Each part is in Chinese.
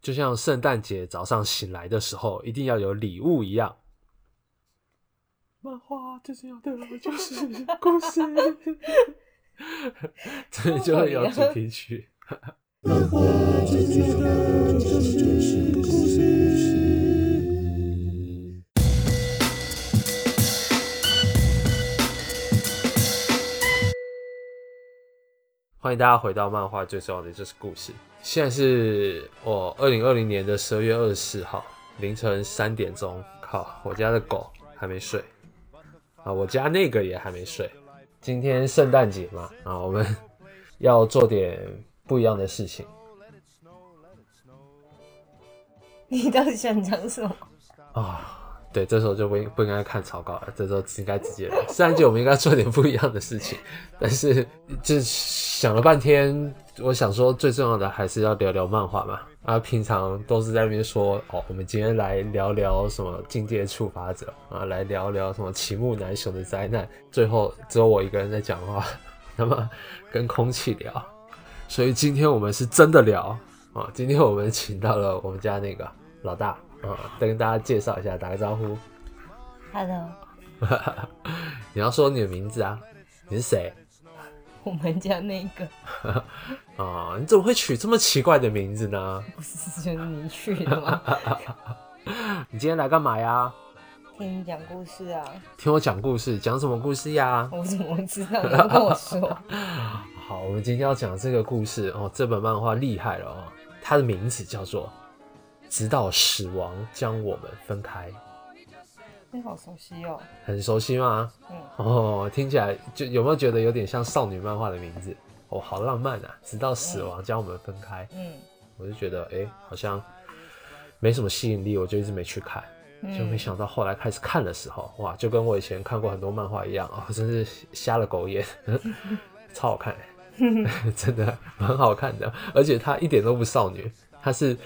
就像圣诞节早上醒来的时候一定要有礼物一样。漫画最重要的就是故事，这就会有主题曲。漫画最重要的就是故事。欢迎大家回到漫画最重要的就是故事。现在是我二零二零年的十二月二十四号凌晨三点钟。靠，我家的狗还没睡。啊，我家那个也还没睡。今天圣诞节嘛，啊，我们要做点不一样的事情。你到底想讲什么？啊，对，这时候就不不应该看草稿了，这时候应该直接来。圣诞节我们应该做点不一样的事情，但是就想了半天，我想说最重要的还是要聊聊漫画嘛。啊，平常都是在那边说哦，我们今天来聊聊什么境界触发者啊，来聊聊什么齐木楠雄的灾难，最后只有我一个人在讲话，那么跟空气聊，所以今天我们是真的聊啊，今天我们请到了我们家那个老大啊，再跟大家介绍一下，打个招呼，Hello，你要说你的名字啊，你是谁？我们家那个 啊，你怎么会取这么奇怪的名字呢？不是就是你取的吗？你今天来干嘛呀？听你讲故事啊。听我讲故事，讲什么故事呀？我怎么知道？你要跟我说。好，我们今天要讲这个故事哦，这本漫画厉害了哦，它的名字叫做《直到死亡将我们分开》。你好熟悉哦，很熟悉吗？嗯，哦，听起来就有没有觉得有点像少女漫画的名字？哦，好浪漫啊！直到死亡将我们分开。嗯，我就觉得哎，好像没什么吸引力，我就一直没去看。就没想到后来开始看的时候，哇，就跟我以前看过很多漫画一样啊，真是瞎了狗眼，超好看，真的蛮好看的，而且它一点都不少女，它是。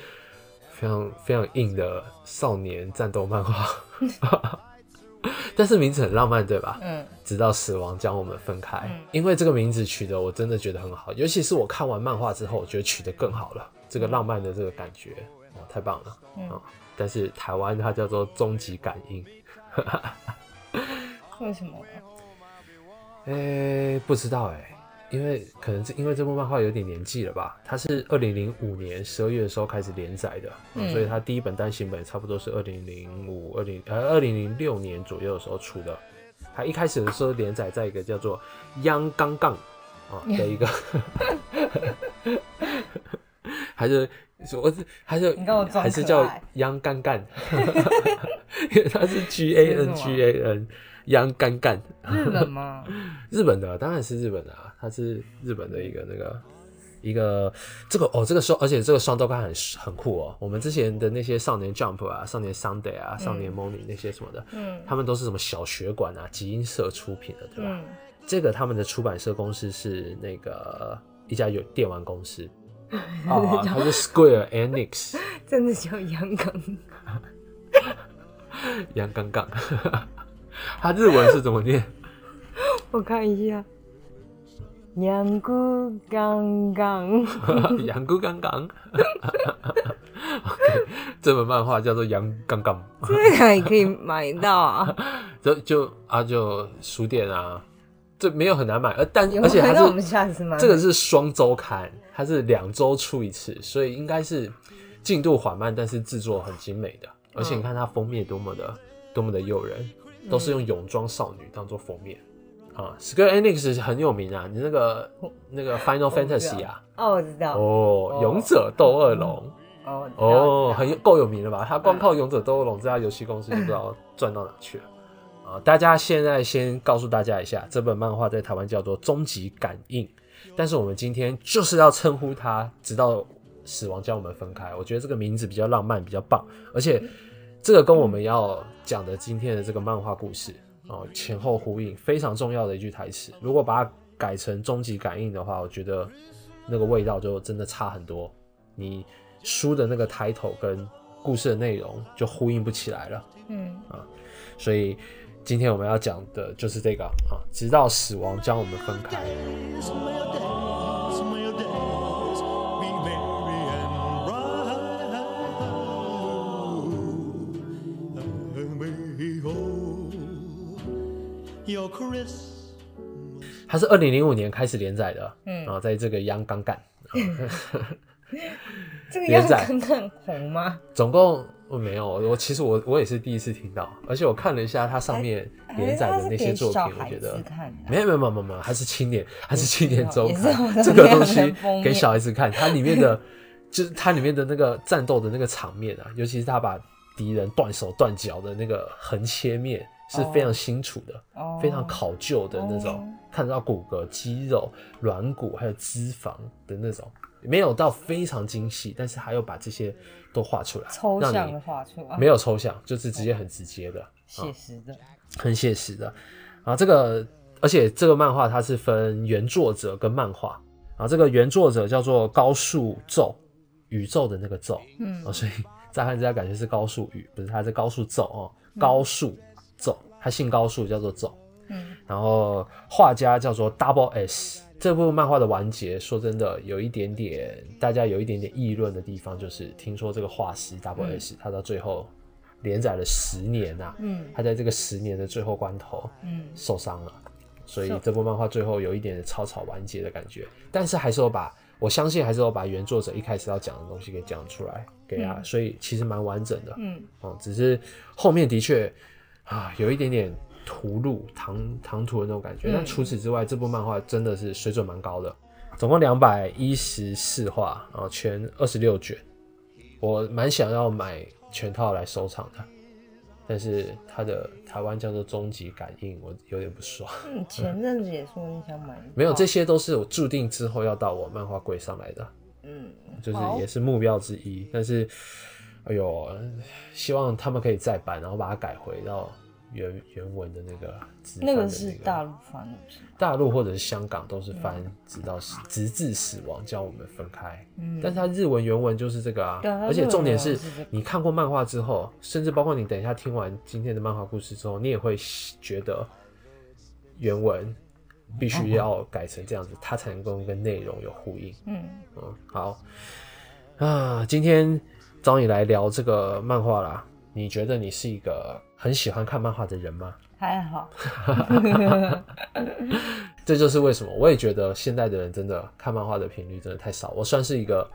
非常非常硬的少年战斗漫画，但是名字很浪漫，对吧？嗯。直到死亡将我们分开，因为这个名字取得我真的觉得很好，尤其是我看完漫画之后，我觉得取得更好了。这个浪漫的这个感觉，哦，太棒了啊！但是台湾它叫做终极感应，为什么？哎，不知道哎。因为可能是因为这部漫画有点年纪了吧，它是二零零五年十二月的时候开始连载的，所以它第一本单行本差不多是二零零五、二零呃二零零六年左右的时候出的。它一开始的时候连载在一个叫做“央杠杠”啊的一个，还是我是还是还是叫“央干干”，因为它是 G A N G A N。央干干，日本吗？日本的当然是日本的啊，它是日本的一个那个一个这个哦，这个双，而且这个双周刊很很酷哦。我们之前的那些少年 Jump 啊、少年 Sunday 啊、少年 Morning 那些什么的，嗯，他们都是什么小学馆啊、集英社出品的，对吧？这个他们的出版社公司是那个一家有电玩公司 啊，它是 Square Enix，真的叫阳刚，阳刚刚。它日文是怎么念？我看一下，阳谷刚刚，阳谷刚刚。这本漫画叫做《羊刚刚》，这个也可以买到啊？就就啊，就书店啊，这没有很难买，而但而且它是这个是双周刊，它是两周出一次，所以应该是进度缓慢，但是制作很精美的。而且你看它封面多么的多么的诱人。都是用泳装少女当做封面啊，Square Enix 很有名啊，你那个那个 Final Fantasy 啊，哦我知道，哦勇者斗恶龙，哦哦很够有名了吧？他光靠勇者斗恶龙这家游戏公司就不知道赚到哪去了啊！大家现在先告诉大家一下，这本漫画在台湾叫做《终极感应》，但是我们今天就是要称呼它，直到死亡将我们分开。我觉得这个名字比较浪漫，比较棒，而且。这个跟我们要讲的今天的这个漫画故事哦前后呼应，非常重要的一句台词。如果把它改成终极感应的话，我觉得那个味道就真的差很多。你书的那个抬头跟故事的内容就呼应不起来了。嗯啊，所以今天我们要讲的就是这个啊，直到死亡将我们分开。它是二零零五年开始连载的，嗯，然后在这个央刚干，这个央刚干红吗？总共我没有，我其实我我也是第一次听到，而且我看了一下它上面连载的那些作品，我觉得没有没有没有没有，还是青年，还是青年周刊，这个东西给小孩子看，它里面的就是它里面的那个战斗的那个场面啊，尤其是他把敌人断手断脚的那个横切面。是非常清楚的，非常考究的那种，看得到骨骼、肌肉、软骨还有脂肪的那种，没有到非常精细，但是还有把这些都画出来，抽象的画出来，没有抽象，就是直接很直接的，写实的，很写实的。啊，这个而且这个漫画它是分原作者跟漫画，啊，这个原作者叫做高树宙，宇宙的那个宙，嗯，所以乍看之下感觉是高树宇，不是，它是高树宙哦，高树。走，他姓高树，叫做走。嗯，然后画家叫做 Double S。这部漫画的完结，说真的，有一点点大家有一点点议论的地方，就是听说这个画师 Double S，他到最后连载了十年呐，嗯，他在这个十年的最后关头，嗯，受伤了，所以这部漫画最后有一点草草完结的感觉。但是还是有把，我相信还是有把原作者一开始要讲的东西给讲出来给啊，所以其实蛮完整的，嗯，哦，只是后面的确。啊，有一点点屠戮、唐唐突的那种感觉，但除此之外，这部漫画真的是水准蛮高的。总共两百一十四话，然后全二十六卷，我蛮想要买全套来收藏的，但是它的台湾叫做终极感应，我有点不爽。嗯，前阵子也说你想买，没有，这些都是我注定之后要到我漫画柜上来的，嗯，就是也是目标之一，但是。哎呦，希望他们可以再版，然后把它改回到原原文的那个。那个是大陆翻的。大陆或者是香港都是翻，直到死，直至死亡将我们分开。嗯。但是它日文原文就是这个啊。而且重点是你看过漫画之后，甚至包括你等一下听完今天的漫画故事之后，你也会觉得原文必须要改成这样子，它才能够跟内容有呼应。嗯嗯，好啊，今天。找你来聊这个漫画啦，你觉得你是一个很喜欢看漫画的人吗？还好，这就是为什么我也觉得现代的人真的看漫画的频率真的太少。我算是一个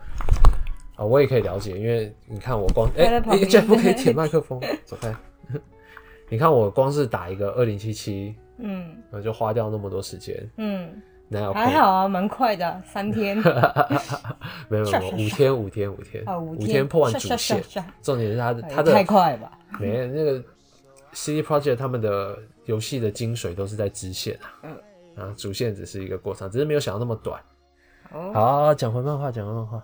啊，我也可以了解，因为你看我光哎，你这不可以舔麦克风，走开。你看我光是打一个二零七七，嗯，那就花掉那么多时间，嗯。还好啊，蛮快的，三天。没 有没有，五天五天五天，五天破完主线。重点是他的他的太快吧？没那个 CD Project 他们的游戏的精髓都是在支线啊，嗯啊，主线只是一个过程，只是没有想到那么短。好，讲回漫画，讲回漫画。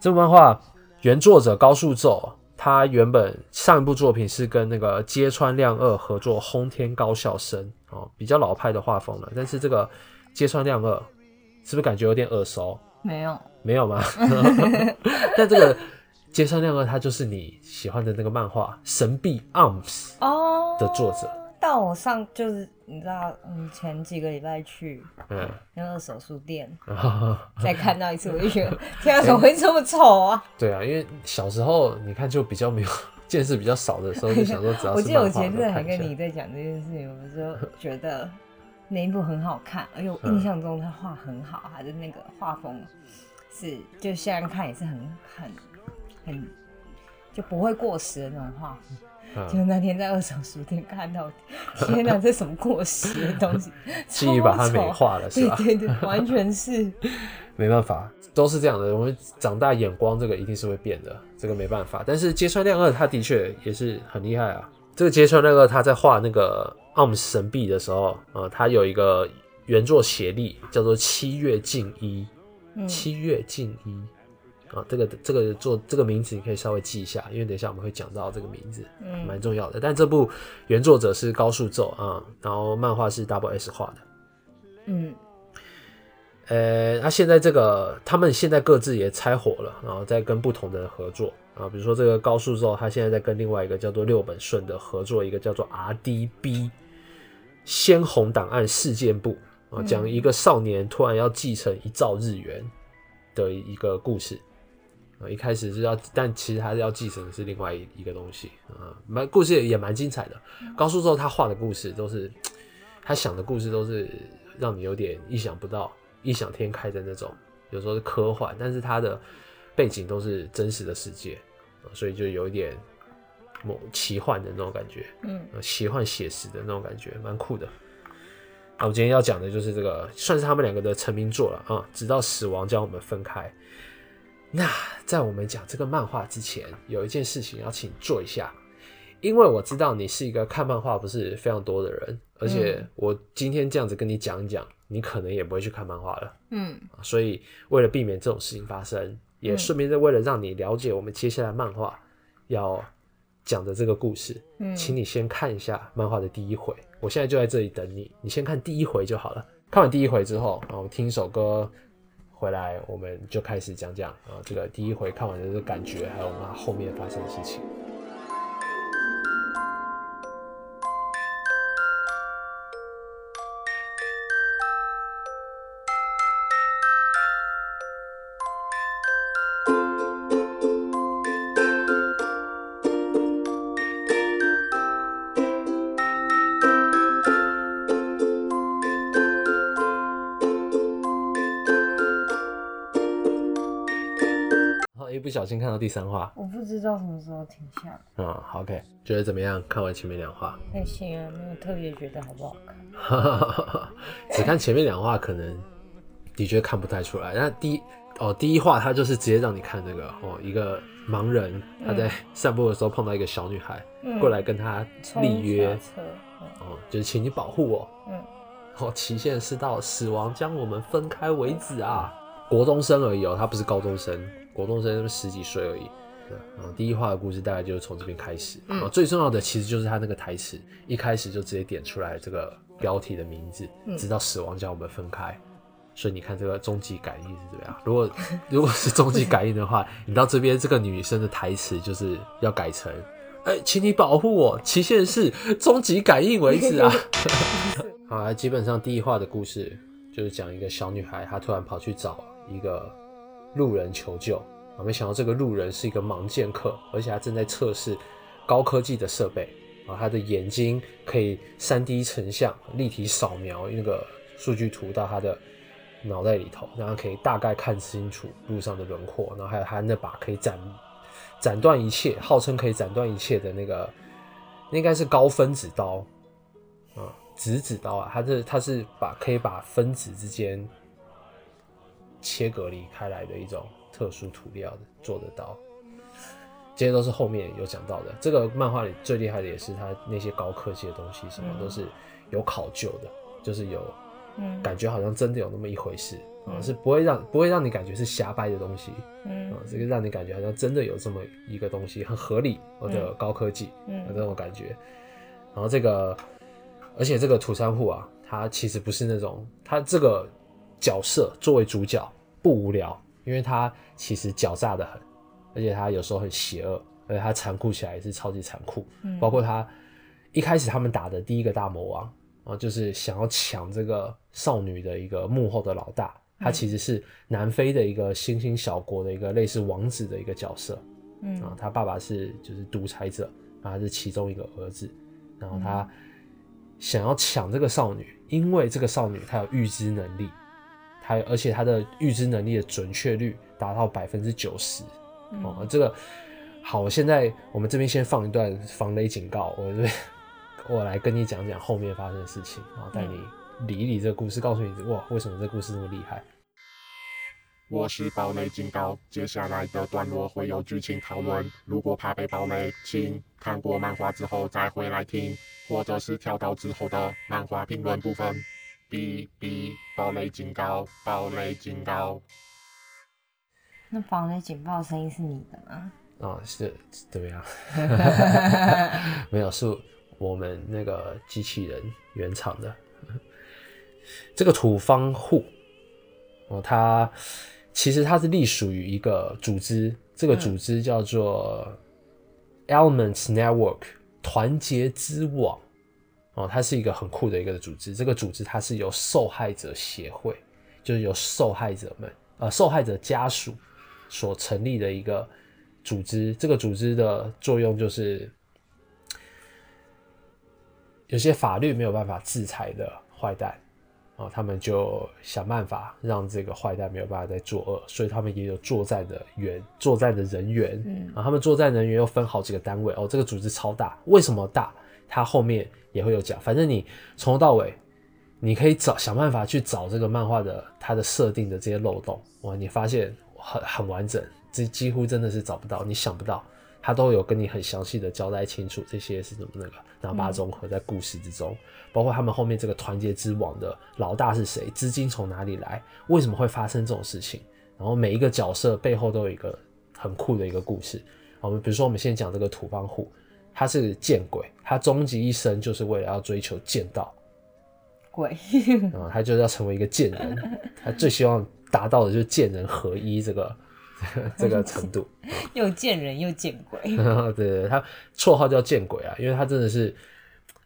这部漫画原作者高树宙，他原本上一部作品是跟那个揭穿亮二合作《轰天高校生》哦，比较老派的画风了，但是这个。揭穿亮二，是不是感觉有点耳熟？没有，没有吗？但这个揭穿亮二，他就是你喜欢的那个漫画《神秘 Arms》哦的作者。但我上就是你知道，嗯，前几个礼拜去嗯那二手书店 再看到一次，我就觉得 天啊，怎么会这么丑啊？对啊，因为小时候你看就比较没有见识比较少的时候，就想说只要是我记得我前阵还跟你在讲这件事情，我说觉得。那一部很好看，而且我印象中他画很好，他的那个画风是就现在看也是很很很就不会过时的那种画风。就那天在二手书店看到，天哪，这什么过时的东西？记忆把它美化了，是吧？对对对，完全是。没办法，都是这样的。我们长大眼光这个一定是会变的，这个没办法。但是揭穿亮二他的确也是很厉害啊。这个揭穿亮二他在画那个。奥姆神币的时候，呃，他有一个原作协力，叫做七月静一，七月静一，啊，这个这个做这个名字你可以稍微记一下，因为等一下我们会讲到这个名字，嗯，蛮重要的。但这部原作者是高树宙啊，然后漫画是 Double S 画的，嗯，呃，那现在这个他们现在各自也拆伙了，然后在跟不同的人合作。啊，比如说这个高树宙，他现在在跟另外一个叫做六本顺的合作，一个叫做 RDB。鲜红档案事件簿啊，讲一个少年突然要继承一兆日元的一个故事啊。一开始是要，但其实还是要继承的是另外一一个东西啊。蛮故事也蛮精彩的。高树之后他画的故事都是 他想的故事都是让你有点意想不到、异想天开的那种，有时候是科幻，但是他的背景都是真实的世界，所以就有一点某奇幻的那种感觉，嗯，奇幻写实的那种感觉，蛮酷的。那我今天要讲的就是这个，算是他们两个的成名作了啊，直到死亡将我们分开。那在我们讲这个漫画之前，有一件事情要请做一下。因为我知道你是一个看漫画不是非常多的人，而且我今天这样子跟你讲一讲，你可能也不会去看漫画了。嗯，所以为了避免这种事情发生，也顺便是为了让你了解我们接下来漫画要讲的这个故事，嗯，请你先看一下漫画的第一回。我现在就在这里等你，你先看第一回就好了。看完第一回之后，然后听一首歌回来，我们就开始讲讲啊，这个第一回看完的这个感觉，还有我们后面发生的事情。小心看到第三话，我不知道什么时候停下。嗯，OK，觉得怎么样？看完前面两话，还行啊，没有特别觉得好不好看。只看前面两话，可能的确看不太出来。那第一哦，第一话他就是直接让你看这个哦，一个盲人他在散步的时候碰到一个小女孩过来跟他立约，哦，就是请你保护我。嗯，哦，期限是到死亡将我们分开为止啊。国中生而已哦，他不是高中生。国中生十几岁而已，对，然后第一话的故事大概就是从这边开始，然后最重要的其实就是他那个台词，一开始就直接点出来这个标题的名字，直到死亡将我们分开，所以你看这个终极感应是怎么样？如果如果是终极感应的话，你到这边这个女生的台词就是要改成，哎，请你保护我，期限是终极感应为止啊。好，基本上第一话的故事就是讲一个小女孩，她突然跑去找一个。路人求救啊！没想到这个路人是一个盲剑客，而且他正在测试高科技的设备啊！他的眼睛可以三 D 成像、立体扫描那个数据图到他的脑袋里头，然后可以大概看清楚路上的轮廓。然后还有他那把可以斩斩断一切，号称可以斩断一切的那个，应该是高分子刀啊，质子刀啊！他是他是把可以把分子之间。切隔离开来的一种特殊涂料的做的刀，这些都是后面有讲到的。这个漫画里最厉害的也是他那些高科技的东西，什么都是有考究的，就是有感觉好像真的有那么一回事啊，是不会让不会让你感觉是瞎掰的东西，嗯，啊，这个让你感觉好像真的有这么一个东西很合理或者高科技，嗯，这种感觉。然后这个，而且这个土山户啊，他其实不是那种他这个。角色作为主角不无聊，因为他其实狡诈的很，而且他有时候很邪恶，而且他残酷起来也是超级残酷。嗯，包括他一开始他们打的第一个大魔王啊，就是想要抢这个少女的一个幕后的老大，他其实是南非的一个新兴小国的一个类似王子的一个角色。嗯，啊，他爸爸是就是独裁者，然后是其中一个儿子，然后他想要抢这个少女，因为这个少女她有预知能力。还而且它的预知能力的准确率达到百分之九十哦，这个好，现在我们这边先放一段防雷警告，我这边我来跟你讲讲后面发生的事情，然后带你理一理这个故事，告诉你哇，为什么这故事那么厉害。我是暴雷警告，接下来的段落会有剧情讨论，如果怕被暴雷，请看过漫画之后再回来听，或者是跳到之后的漫画评论部分。哔哔，暴雷警告！暴雷警告！那防雷警报声音是你的吗？啊，是怎么样？没有，是我们那个机器人原厂的。这个土方户哦，它其实它是隶属于一个组织，这个组织叫做 Elements Network，团结之网。哦，它是一个很酷的一个组织。这个组织它是由受害者协会，就是由受害者们呃受害者家属所成立的一个组织。这个组织的作用就是有些法律没有办法制裁的坏蛋，啊，他们就想办法让这个坏蛋没有办法再作恶，所以他们也有作战的员、作战的人员，嗯，啊，他们作战人员又分好几个单位，哦，这个组织超大，为什么大？它后面也会有讲，反正你从头到尾，你可以找想办法去找这个漫画的它的设定的这些漏洞，哇，你发现很很完整，这几乎真的是找不到，你想不到。他都有跟你很详细的交代清楚这些是怎么那个，然后把它融合在故事之中，包括他们后面这个团结之网的老大是谁，资金从哪里来，为什么会发生这种事情，然后每一个角色背后都有一个很酷的一个故事。我们比如说，我们先讲这个土方户，他是见鬼，他终极一生就是为了要追求剑道。鬼啊，他就是要成为一个剑人，他最希望达到的就是剑人合一这个。这个程度，又见人又见鬼。对对，他绰号叫见鬼啊，因为他真的是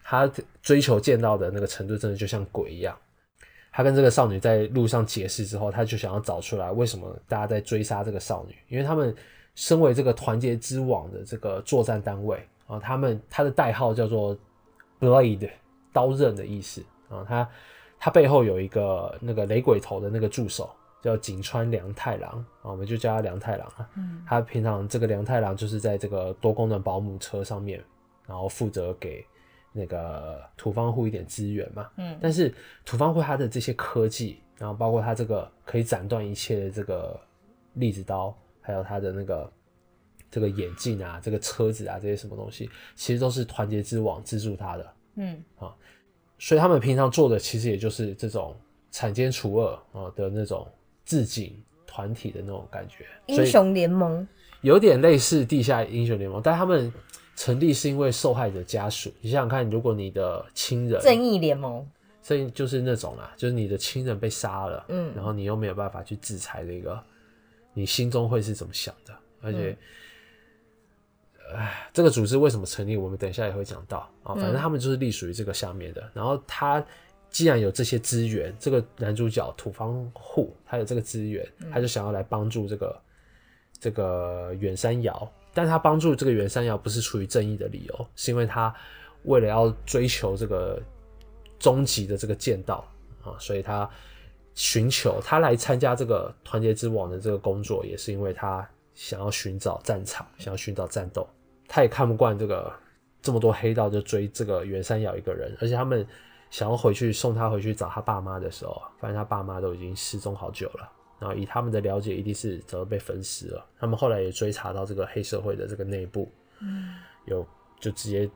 他追求见到的那个程度，真的就像鬼一样。他跟这个少女在路上解释之后，他就想要找出来为什么大家在追杀这个少女，因为他们身为这个团结之网的这个作战单位啊，他们他的代号叫做 Blade，刀刃的意思啊，他他背后有一个那个雷鬼头的那个助手。叫井川良太郎啊，我们就叫他良太郎啊。嗯，他平常这个良太郎就是在这个多功能保姆车上面，然后负责给那个土方户一点资源嘛。嗯，但是土方户他的这些科技，然后包括他这个可以斩断一切的这个粒子刀，还有他的那个这个眼镜啊，这个车子啊，这些什么东西，其实都是团结之网资助他的。嗯，啊，所以他们平常做的其实也就是这种铲奸除恶啊的那种。自警团体的那种感觉，英雄联盟有点类似地下英雄联盟，但他们成立是因为受害者家属。你想想看，如果你的亲人正义联盟，所以就是那种啊，就是你的亲人被杀了，嗯，然后你又没有办法去制裁这个，你心中会是怎么想的？而且，哎，这个组织为什么成立？我们等一下也会讲到啊。反正他们就是隶属于这个下面的，然后他。既然有这些资源，这个男主角土方户他有这个资源，他就想要来帮助这个这个远山遥。但他帮助这个远山遥不是出于正义的理由，是因为他为了要追求这个终极的这个剑道啊，所以他寻求他来参加这个团结之王的这个工作，也是因为他想要寻找战场，想要寻找战斗。他也看不惯这个这么多黑道就追这个袁山瑶一个人，而且他们。想要回去送他回去找他爸妈的时候，发现他爸妈都已经失踪好久了。然后以他们的了解，一定是早就被分尸了。他们后来也追查到这个黑社会的这个内部，嗯，有就直接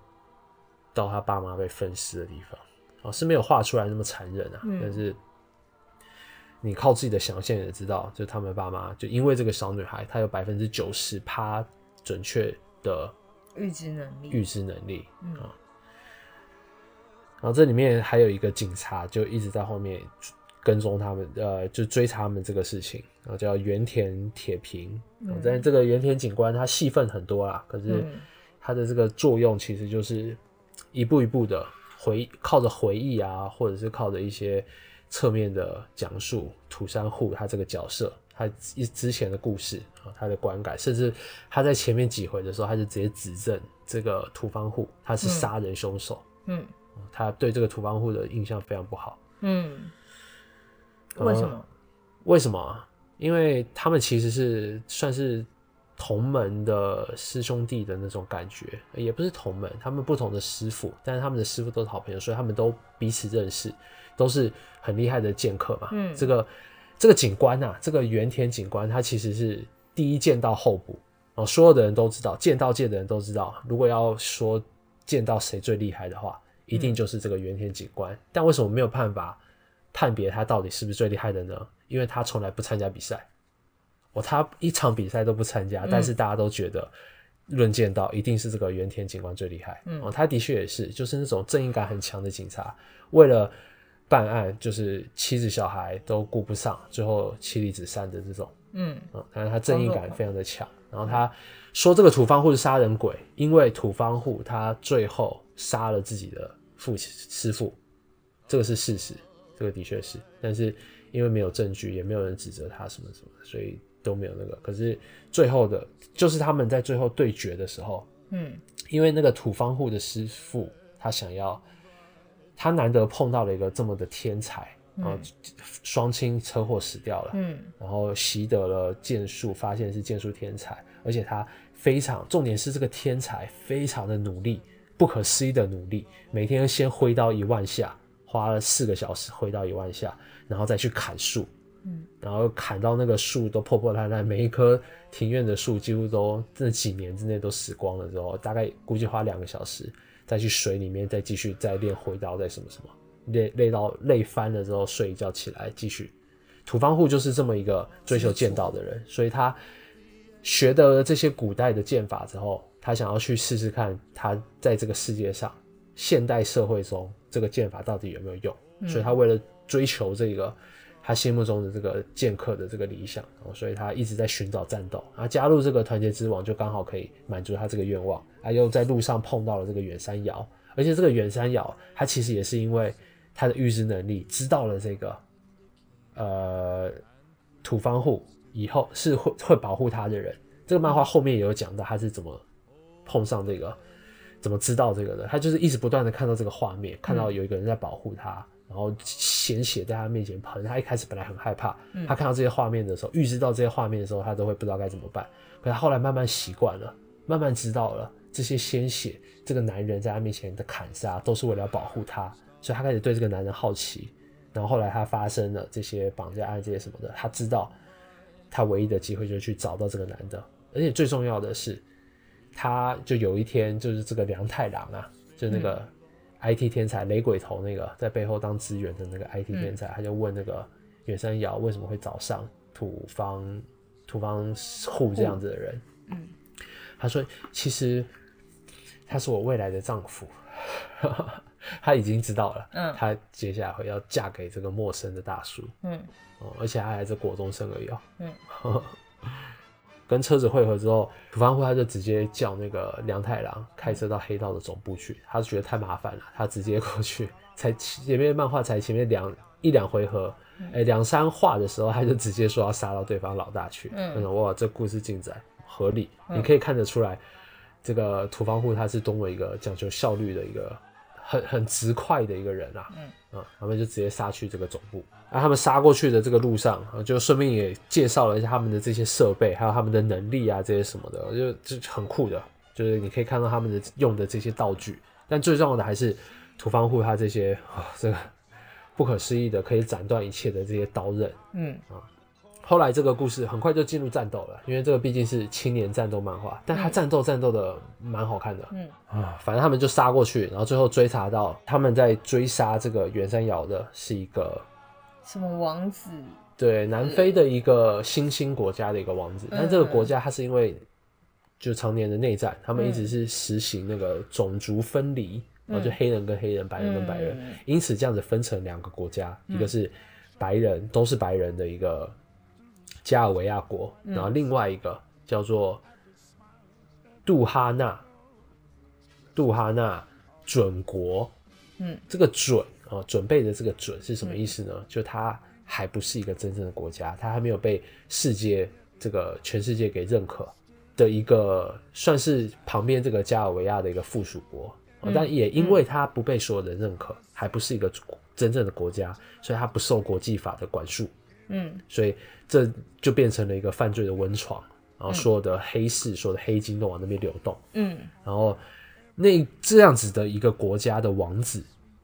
到他爸妈被分尸的地方。哦，是没有画出来那么残忍啊，但是你靠自己的想象也知道，就他们爸妈就因为这个小女孩，她有百分之九十趴准确的预知能力，预知能力啊。然后这里面还有一个警察，就一直在后面跟踪他们，呃，就追查他们这个事情。然后叫原田铁平，但这个原田警官他戏份很多啦，可是他的这个作用其实就是一步一步的回，靠着回忆啊，或者是靠着一些侧面的讲述土山户他这个角色他一之前的故事啊，他的观感，甚至他在前面几回的时候，他就直接指证这个土方户他是杀人凶手。嗯。他对这个土方户的印象非常不好。嗯，为什么？为什么？因为他们其实是算是同门的师兄弟的那种感觉，也不是同门，他们不同的师傅，但是他们的师傅都是好朋友，所以他们都彼此认识，都是很厉害的剑客嘛。嗯，这个这个警官呐，这个原田警官，他其实是第一剑道候补，哦，所有的人都知道，剑道界的人都知道，如果要说剑道谁最厉害的话。一定就是这个原田警官，但为什么没有办法判别他到底是不是最厉害的呢？因为他从来不参加比赛，哦，他一场比赛都不参加，但是大家都觉得论剑道一定是这个原田警官最厉害。哦，他的确也是，就是那种正义感很强的警察，为了办案，就是妻子小孩都顾不上，最后妻离子散的这种。嗯，但是他正义感非常的强。然后他说这个土方户是杀人鬼，因为土方户他最后杀了自己的。父亲师傅，这个是事实，这个的确是，但是因为没有证据，也没有人指责他什么什么，所以都没有那个。可是最后的，就是他们在最后对决的时候，嗯，因为那个土方户的师傅他想要他难得碰到了一个这么的天才，啊，双亲车祸死掉了，嗯，然后习得了剑术，发现是剑术天才，而且他非常，重点是这个天才非常的努力，不可思议的努力，每天先挥刀一万下，花了四个小时挥刀一万下，然后再去砍树，嗯，然后砍到那个树都破破烂烂，每一棵庭院的树几乎都这几年之内都死光了之后，大概估计花两个小时。再去水里面，再继续再练回刀，再什么什么，累累到累翻了之后睡一觉起来继续。土方户就是这么一个追求剑道的人，所以他学得了这些古代的剑法之后，他想要去试试看，他在这个世界上现代社会中这个剑法到底有没有用。所以他为了追求这个他心目中的这个剑客的这个理想，所以他一直在寻找战斗，啊加入这个团结之王就刚好可以满足他这个愿望。他又在路上碰到了这个远山瑶，而且这个远山瑶，他其实也是因为他的预知能力，知道了这个呃土方户以后是会会保护他的人。这个漫画后面也有讲到他是怎么碰上这个，怎么知道这个的。他就是一直不断的看到这个画面，看到有一个人在保护他，然后鲜血在他面前喷。他一开始本来很害怕，他看到这些画面的时候，预知到这些画面的时候，他都会不知道该怎么办。可他后来慢慢习惯了，慢慢知道了。这些鲜血，这个男人在他面前的砍杀，都是为了保护他，所以他开始对这个男人好奇。然后后来他发生了这些绑架案，这些什么的，他知道他唯一的机会就是去找到这个男的。而且最重要的是，他就有一天就是这个梁太郎啊，就那个 IT 天才雷鬼头那个在背后当支援的那个 IT 天才，他就问那个远山瑶为什么会找上土方土方户这样子的人。嗯，他说其实。他是我未来的丈夫，他已经知道了，嗯，他接下来会要嫁给这个陌生的大叔，嗯，哦，而且他还是国中生而已哦，嗯，跟车子会合之后，土方户他就直接叫那个梁太郎开车到黑道的总部去，他觉得太麻烦了，他直接过去，才前面漫画才前面两一两回合，哎，两三话的时候，他就直接说要杀到对方老大去，嗯，哇，这故事进展合理，你可以看得出来。这个土方户他是多么一个讲究效率的一个很很直快的一个人啊，嗯啊，他们就直接杀去这个总部，啊他们杀过去的这个路上，就顺便也介绍了一下他们的这些设备，还有他们的能力啊，这些什么的，就就很酷的，就是你可以看到他们的用的这些道具，但最重要的还是土方户他这些啊，这个不可思议的可以斩断一切的这些刀刃，嗯啊。后来这个故事很快就进入战斗了，因为这个毕竟是青年战斗漫画，但他战斗战斗的蛮好看的，嗯。啊，反正他们就杀过去，然后最后追查到他们在追杀这个袁山瑶的是一个什么王子？对，南非的一个新兴国家的一个王子，但这个国家它是因为就常年的内战，他们一直是实行那个种族分离，然后就黑人跟黑人，白人跟白人，因此这样子分成两个国家，一个是白人都是白人的一个。加尔维亚国，然后另外一个叫做杜哈纳，杜哈纳准国，嗯，这个准啊，准备的这个准是什么意思呢？就它还不是一个真正的国家，它还没有被世界这个全世界给认可的一个，算是旁边这个加尔维亚的一个附属国，但也因为它不被所有人认可，还不是一个真正的国家，所以它不受国际法的管束。嗯，所以这就变成了一个犯罪的温床，然后所有的黑市、所有的黑金都往那边流动。嗯，然后那这样子的一个国家的王子，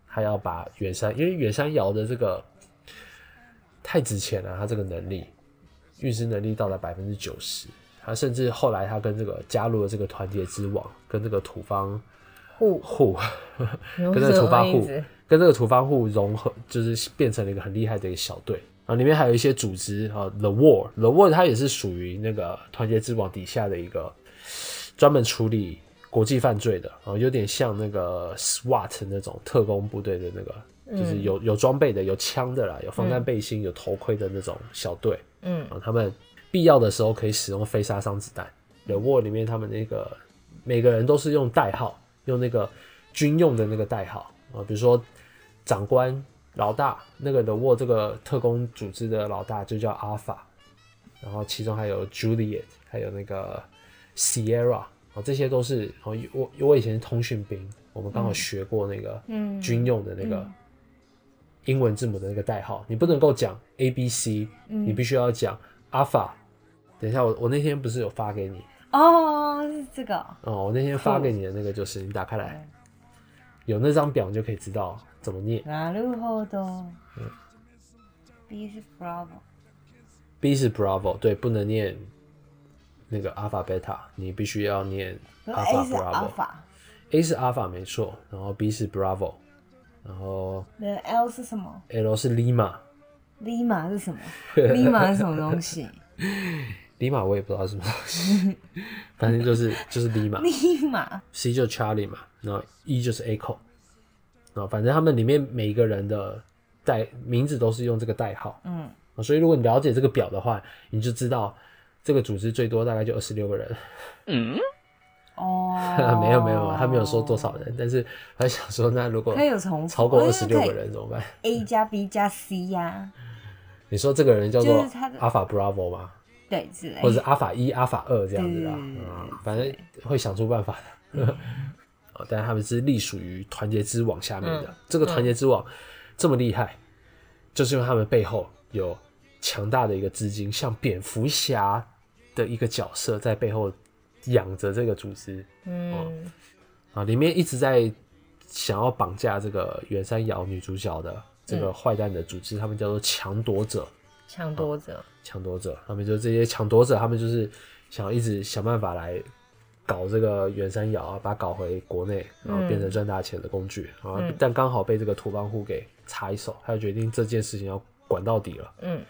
他要把远山，因为远山瑶的这个太值钱了，他这个能力预知能力到达百分之九十，他甚至后来他跟这个加入了这个团结之王，跟这个土方户。户，跟这个土方户，跟这个土方户融合，就是变成了一个很厉害的一个小队。啊，里面还有一些组织啊，The War，The War 它也是属于那个团结之王底下的一个专门处理国际犯罪的啊，有点像那个 SWAT 那种特工部队的那个，就是有有装备的，有枪的啦，有防弹背心、有头盔的那种小队。嗯，啊，他们必要的时候可以使用非杀伤子弹。The War 里面他们那个每个人都是用代号，用那个军用的那个代号啊，比如说长官。老大那个的沃这个特工组织的老大就叫阿法，然后其中还有 Juliet，还有那个 Sierra，哦，这些都是哦，我我以前是通讯兵，我们刚好学过那个军用的那个英文字母的那个代号，你不能够讲 A B C，你必须要讲 Alpha。等一下，我我那天不是有发给你？哦，是这个。哦，我那天发给你的那个就是你打开来，有那张表你就可以知道怎么念。なるほど。B 是 Bravo，B 是 Bravo，对，不能念。那个 alpha beta，你必须要念 alpha bravo，A 是 alpha 没错，然后 B 是 bravo，然后那 L 是什么？L 是 lima，lima 是什么？lima 是什么东西？lima 我也不知道是什么东西，反正就是就是 lima。lima C 就 Charlie 嘛，然后 E 就是 Echo， 然后反正他们里面每一个人的代名字都是用这个代号，嗯，所以如果你了解这个表的话，你就知道。这个组织最多大概就二十六个人。嗯，哦，没有没有，他没有说多少人，但是他想说，那如果他有从超过二十六个人怎么办？A 加 B 加 C 呀？你说这个人叫做 Alpha Bravo 吗？对，是，或者是 Alpha 一、Alpha 二这样子啊？嗯，反正会想出办法的。哦，但是他们是隶属于团结之网下面的。这个团结之网这么厉害，就是因为他们背后有强大的一个资金，像蝙蝠侠。的一个角色在背后养着这个组织，嗯，啊，里面一直在想要绑架这个袁山瑶女主角的这个坏蛋的组织，他们叫做强夺者，抢夺者，抢夺者，他们就这些抢夺者，他们就是想要一直想办法来搞这个远山瑶，把它搞回国内，然后变成赚大钱的工具啊，但刚好被这个土方户给插一手，他就决定这件事情要管到底了，嗯，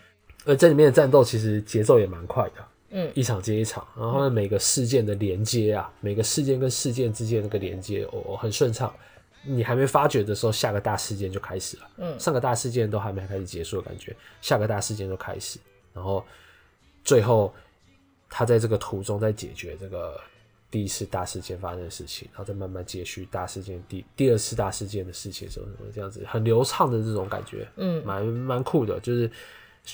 而这里面的战斗其实节奏也蛮快的。嗯，一场接一场，然后呢，每个事件的连接啊，每个事件跟事件之间那个连接，哦，很顺畅。你还没发觉的时候，下个大事件就开始了。嗯，上个大事件都还没开始结束的感觉，下个大事件就开始，然后最后他在这个途中在解决这个第一次大事件发生的事情，然后再慢慢接续大事件第第二次大事件的事情，什么什么这样子，很流畅的这种感觉，嗯，蛮蛮酷的，就是。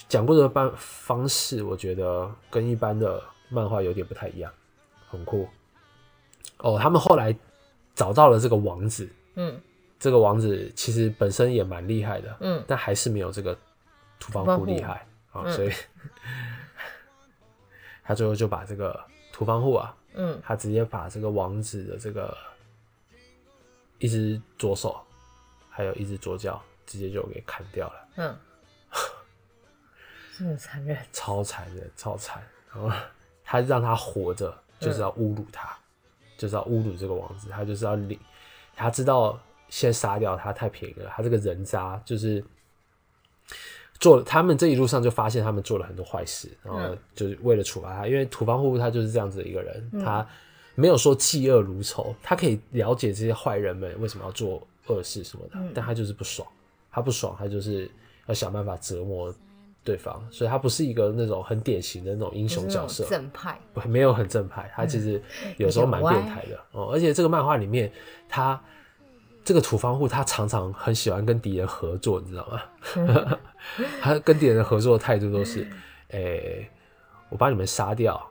讲故事的方方式，我觉得跟一般的漫画有点不太一样，很酷。哦，他们后来找到了这个王子，嗯，这个王子其实本身也蛮厉害的，嗯，但还是没有这个土方户厉害啊，所以 他最后就把这个土方户啊，嗯，他直接把这个王子的这个一只左手，还有一只左脚，直接就给砍掉了，嗯。这么残忍，超残忍，超残。然后他让他活着，就是要侮辱他，就是要侮辱这个王子。他就是要领，他知道先杀掉他太便宜了。他这个人渣就是做他们这一路上就发现他们做了很多坏事，然后就是为了处罚他。因为土方户他就是这样子的一个人，他没有说嫉恶如仇，他可以了解这些坏人们为什么要做恶事什么的，但他就是不爽，他不爽，他就是要想办法折磨。对方，所以他不是一个那种很典型的那种英雄角色，正派，没有很正派，他其实有时候蛮变态的哦。而且这个漫画里面，他这个土方户他常常很喜欢跟敌人合作，你知道吗？他跟敌人的合作态度都是，诶，我把你们杀掉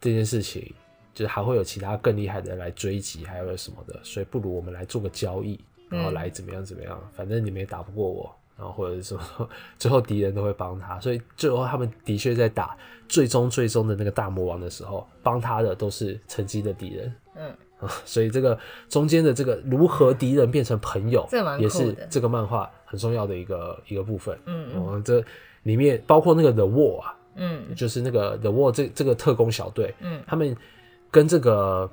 这件事情，就是还会有其他更厉害的人来追击，还有什么的，所以不如我们来做个交易，然后来怎么样怎么样，反正你们也打不过我。然后或者是说，最后敌人都会帮他，所以最后他们的确在打最终最终的那个大魔王的时候，帮他的都是曾经的敌人。嗯 所以这个中间的这个如何敌人变成朋友，也是这个漫画很重要的一个一个部分。嗯嗯，这里面包括那个 The War 啊，嗯，就是那个 The War 这这个特工小队，嗯，他们跟这个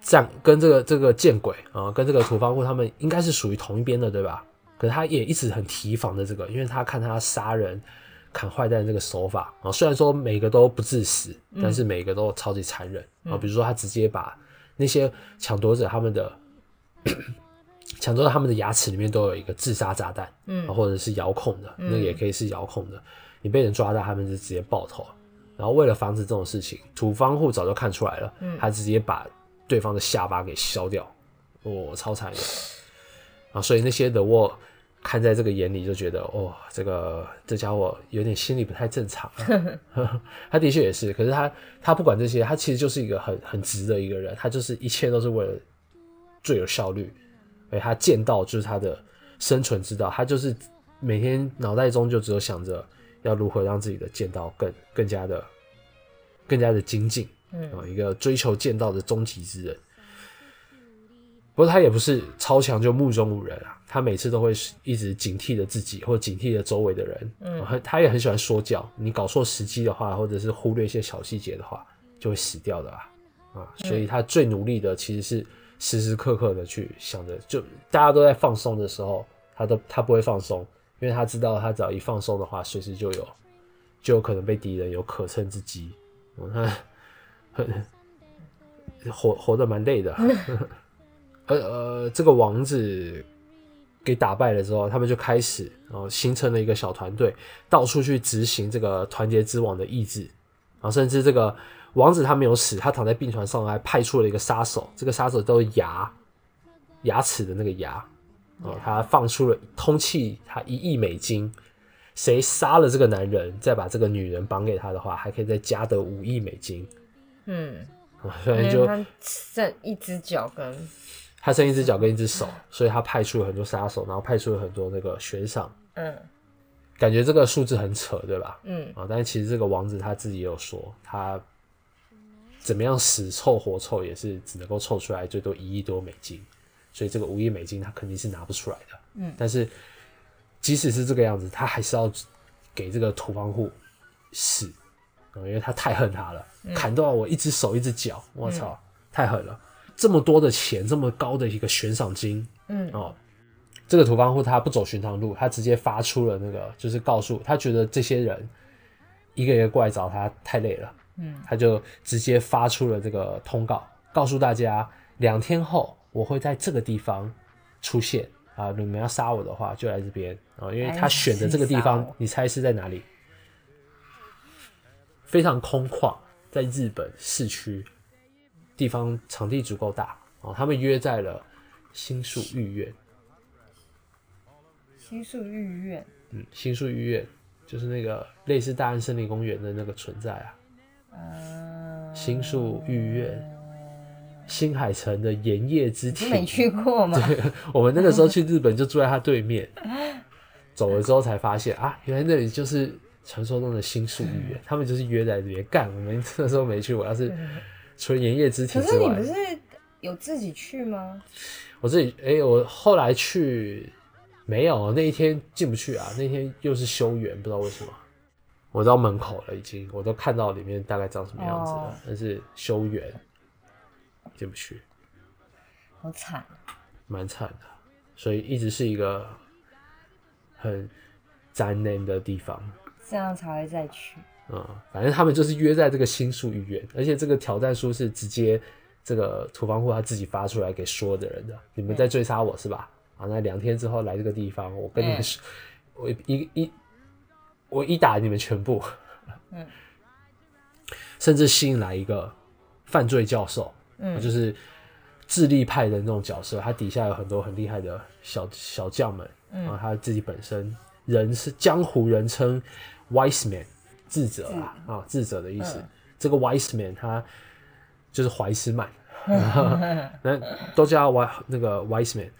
战跟这个这个见鬼啊，跟这个土方户他们应该是属于同一边的，对吧？可是他也一直很提防的这个，因为他看他杀人、砍坏蛋这个手法啊，虽然说每个都不致死，但是每个都超级残忍啊。比如说他直接把那些抢夺者他们的抢夺者他们的牙齿里面都有一个自杀炸弹，嗯，或者是遥控的，那个也可以是遥控的。你被人抓到，他们就直接爆头。然后为了防止这种事情，土方户早就看出来了，他直接把对方的下巴给削掉，哦，超残忍。啊，所以那些的我看在这个眼里，就觉得哦，这个这家伙有点心理不太正常。他的确也是，可是他他不管这些，他其实就是一个很很直的一个人，他就是一切都是为了最有效率。哎，他剑道就是他的生存之道，他就是每天脑袋中就只有想着要如何让自己的剑道更更加的更加的精进。啊，一个追求剑道的终极之人。不过他也不是超强就目中无人啊，他每次都会一直警惕着自己，或警惕着周围的人。嗯，他也很喜欢说教，你搞错时机的话，或者是忽略一些小细节的话，就会死掉的啊。啊，所以他最努力的其实是时时刻刻的去想着，就大家都在放松的时候，他都他不会放松，因为他知道他只要一放松的话，随时就有就有可能被敌人有可乘之机。他 很活活得蛮累的。呃呃，这个王子给打败了之后，他们就开始然后形成了一个小团队，到处去执行这个团结之王的意志。然后甚至这个王子他没有死，他躺在病床上，还派出了一个杀手。这个杀手都是牙牙齿的那个牙哦，他放出了通气，他一亿美金。谁杀了这个男人，再把这个女人绑给他的话，还可以再加得五亿美金。嗯，所以就剩一只脚跟。他剩一只脚跟一只手，所以他派出了很多杀手，然后派出了很多那个悬赏。嗯，感觉这个数字很扯，对吧？嗯啊，但是其实这个王子他自己也有说，他怎么样死凑活凑也是只能够凑出来最多一亿多美金，所以这个五亿美金他肯定是拿不出来的。嗯，但是即使是这个样子，他还是要给这个土方户死啊，因为他太恨他了，砍断我一只手一只脚，我操，太狠了。这么多的钱，这么高的一个悬赏金，嗯哦，这个土方户他不走寻常路，他直接发出了那个，就是告诉他觉得这些人一个一个过来找他太累了，嗯，他就直接发出了这个通告，告诉大家两天后我会在这个地方出现啊，你们要杀我的话就来这边啊，因为他选的这个地方，你猜是在哪里？非常空旷，在日本市区。地方场地足够大哦，他们约在了新宿御苑。新宿御苑，嗯，新宿御苑就是那个类似大安森林公园的那个存在啊。嗯，新宿御苑，新海城的盐业之体，没去过吗？对，我们那个时候去日本就住在他对面，走了之后才发现啊，原来那里就是传说中的新宿御苑，他们就是约在这边干。我们那时候没去，我要是。除了盐业之体之外，可是你不是有自己去吗？我自己哎，我后来去没有那一天进不去啊，那天又是修园，不知道为什么。我到门口了，已经我都看到里面大概长什么样子了，但是修园进不去，好惨，蛮惨的，所以一直是一个很残念的地方，这样才会再去。嗯，反正他们就是约在这个新宿御苑，而且这个挑战书是直接这个土方户他自己发出来给所有的人的。你们在追杀我是吧？啊，那两天之后来这个地方，我跟你们说，我一一我一打你们全部，嗯，甚至吸引来一个犯罪教授，嗯，就是智力派的那种角色，他底下有很多很厉害的小小将们，然后他自己本身人是江湖人称 wise man。智者啊，啊，智者的意思。这个 wise man 他就是怀斯曼，那都叫 w 那个 wise man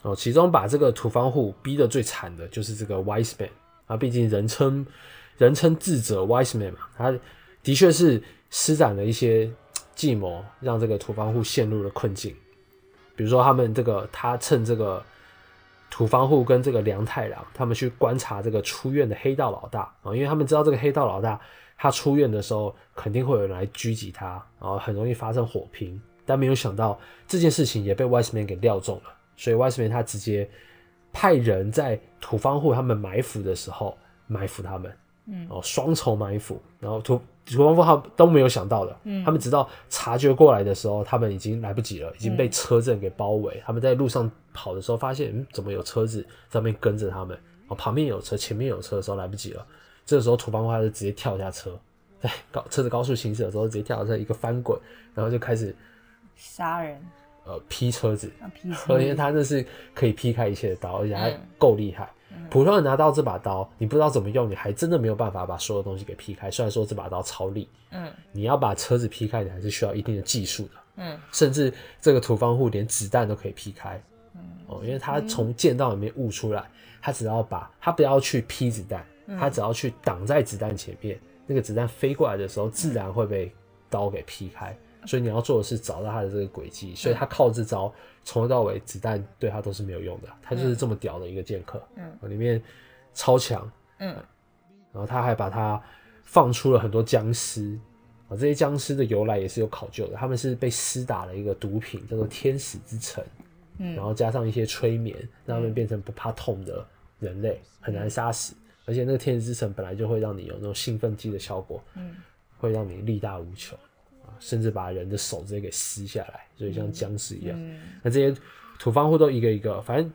哦。其中把这个土方户逼得最惨的就是这个 wise man 啊，毕竟人称人称智者 wise man 嘛，他的确是施展了一些计谋，让这个土方户陷入了困境。比如说，他们这个他趁这个。土方户跟这个梁太郎，他们去观察这个出院的黑道老大啊，因为他们知道这个黑道老大他出院的时候肯定会有人来狙击他，然后很容易发生火拼。但没有想到这件事情也被 Wiseman 给料中了，所以 Wiseman 他直接派人在土方户他们埋伏的时候埋伏他们，嗯，哦，双重埋伏，然后土。土方夫号都没有想到的，他们直到察觉过来的时候，他们已经来不及了，已经被车阵给包围。他们在路上跑的时候，发现嗯，怎么有车子在那边跟着他们？哦，旁边有车，前面有车的时候来不及了。这个时候，土方夫他就直接跳下车，在高车子高速行驶的时候，直接跳下车一个翻滚，然后就开始杀人。呃劈车子，劈车，因为他那是可以劈开一切的刀，而且还够厉害。普通人拿到这把刀，你不知道怎么用，你还真的没有办法把所有东西给劈开。虽然说这把刀超利，嗯，你要把车子劈开，你还是需要一定的技术的，嗯，甚至这个土方户连子弹都可以劈开，嗯，哦，因为他从剑道里面悟出来，他只要把他不要去劈子弹，他只要去挡在子弹前面，那个子弹飞过来的时候，自然会被刀给劈开。所以你要做的是找到他的这个轨迹，所以他靠这招从头到尾子弹对他都是没有用的，他就是这么屌的一个剑客，嗯，里面超强，嗯，然后他还把他放出了很多僵尸，啊，这些僵尸的由来也是有考究的，他们是被施打了一个毒品叫做天使之城，嗯，然后加上一些催眠，让他们变成不怕痛的人类，很难杀死，而且那个天使之城本来就会让你有那种兴奋剂的效果，嗯，会让你力大无穷。甚至把人的手直接给撕下来，所以像僵尸一样。那这些土方户都一个一个，反正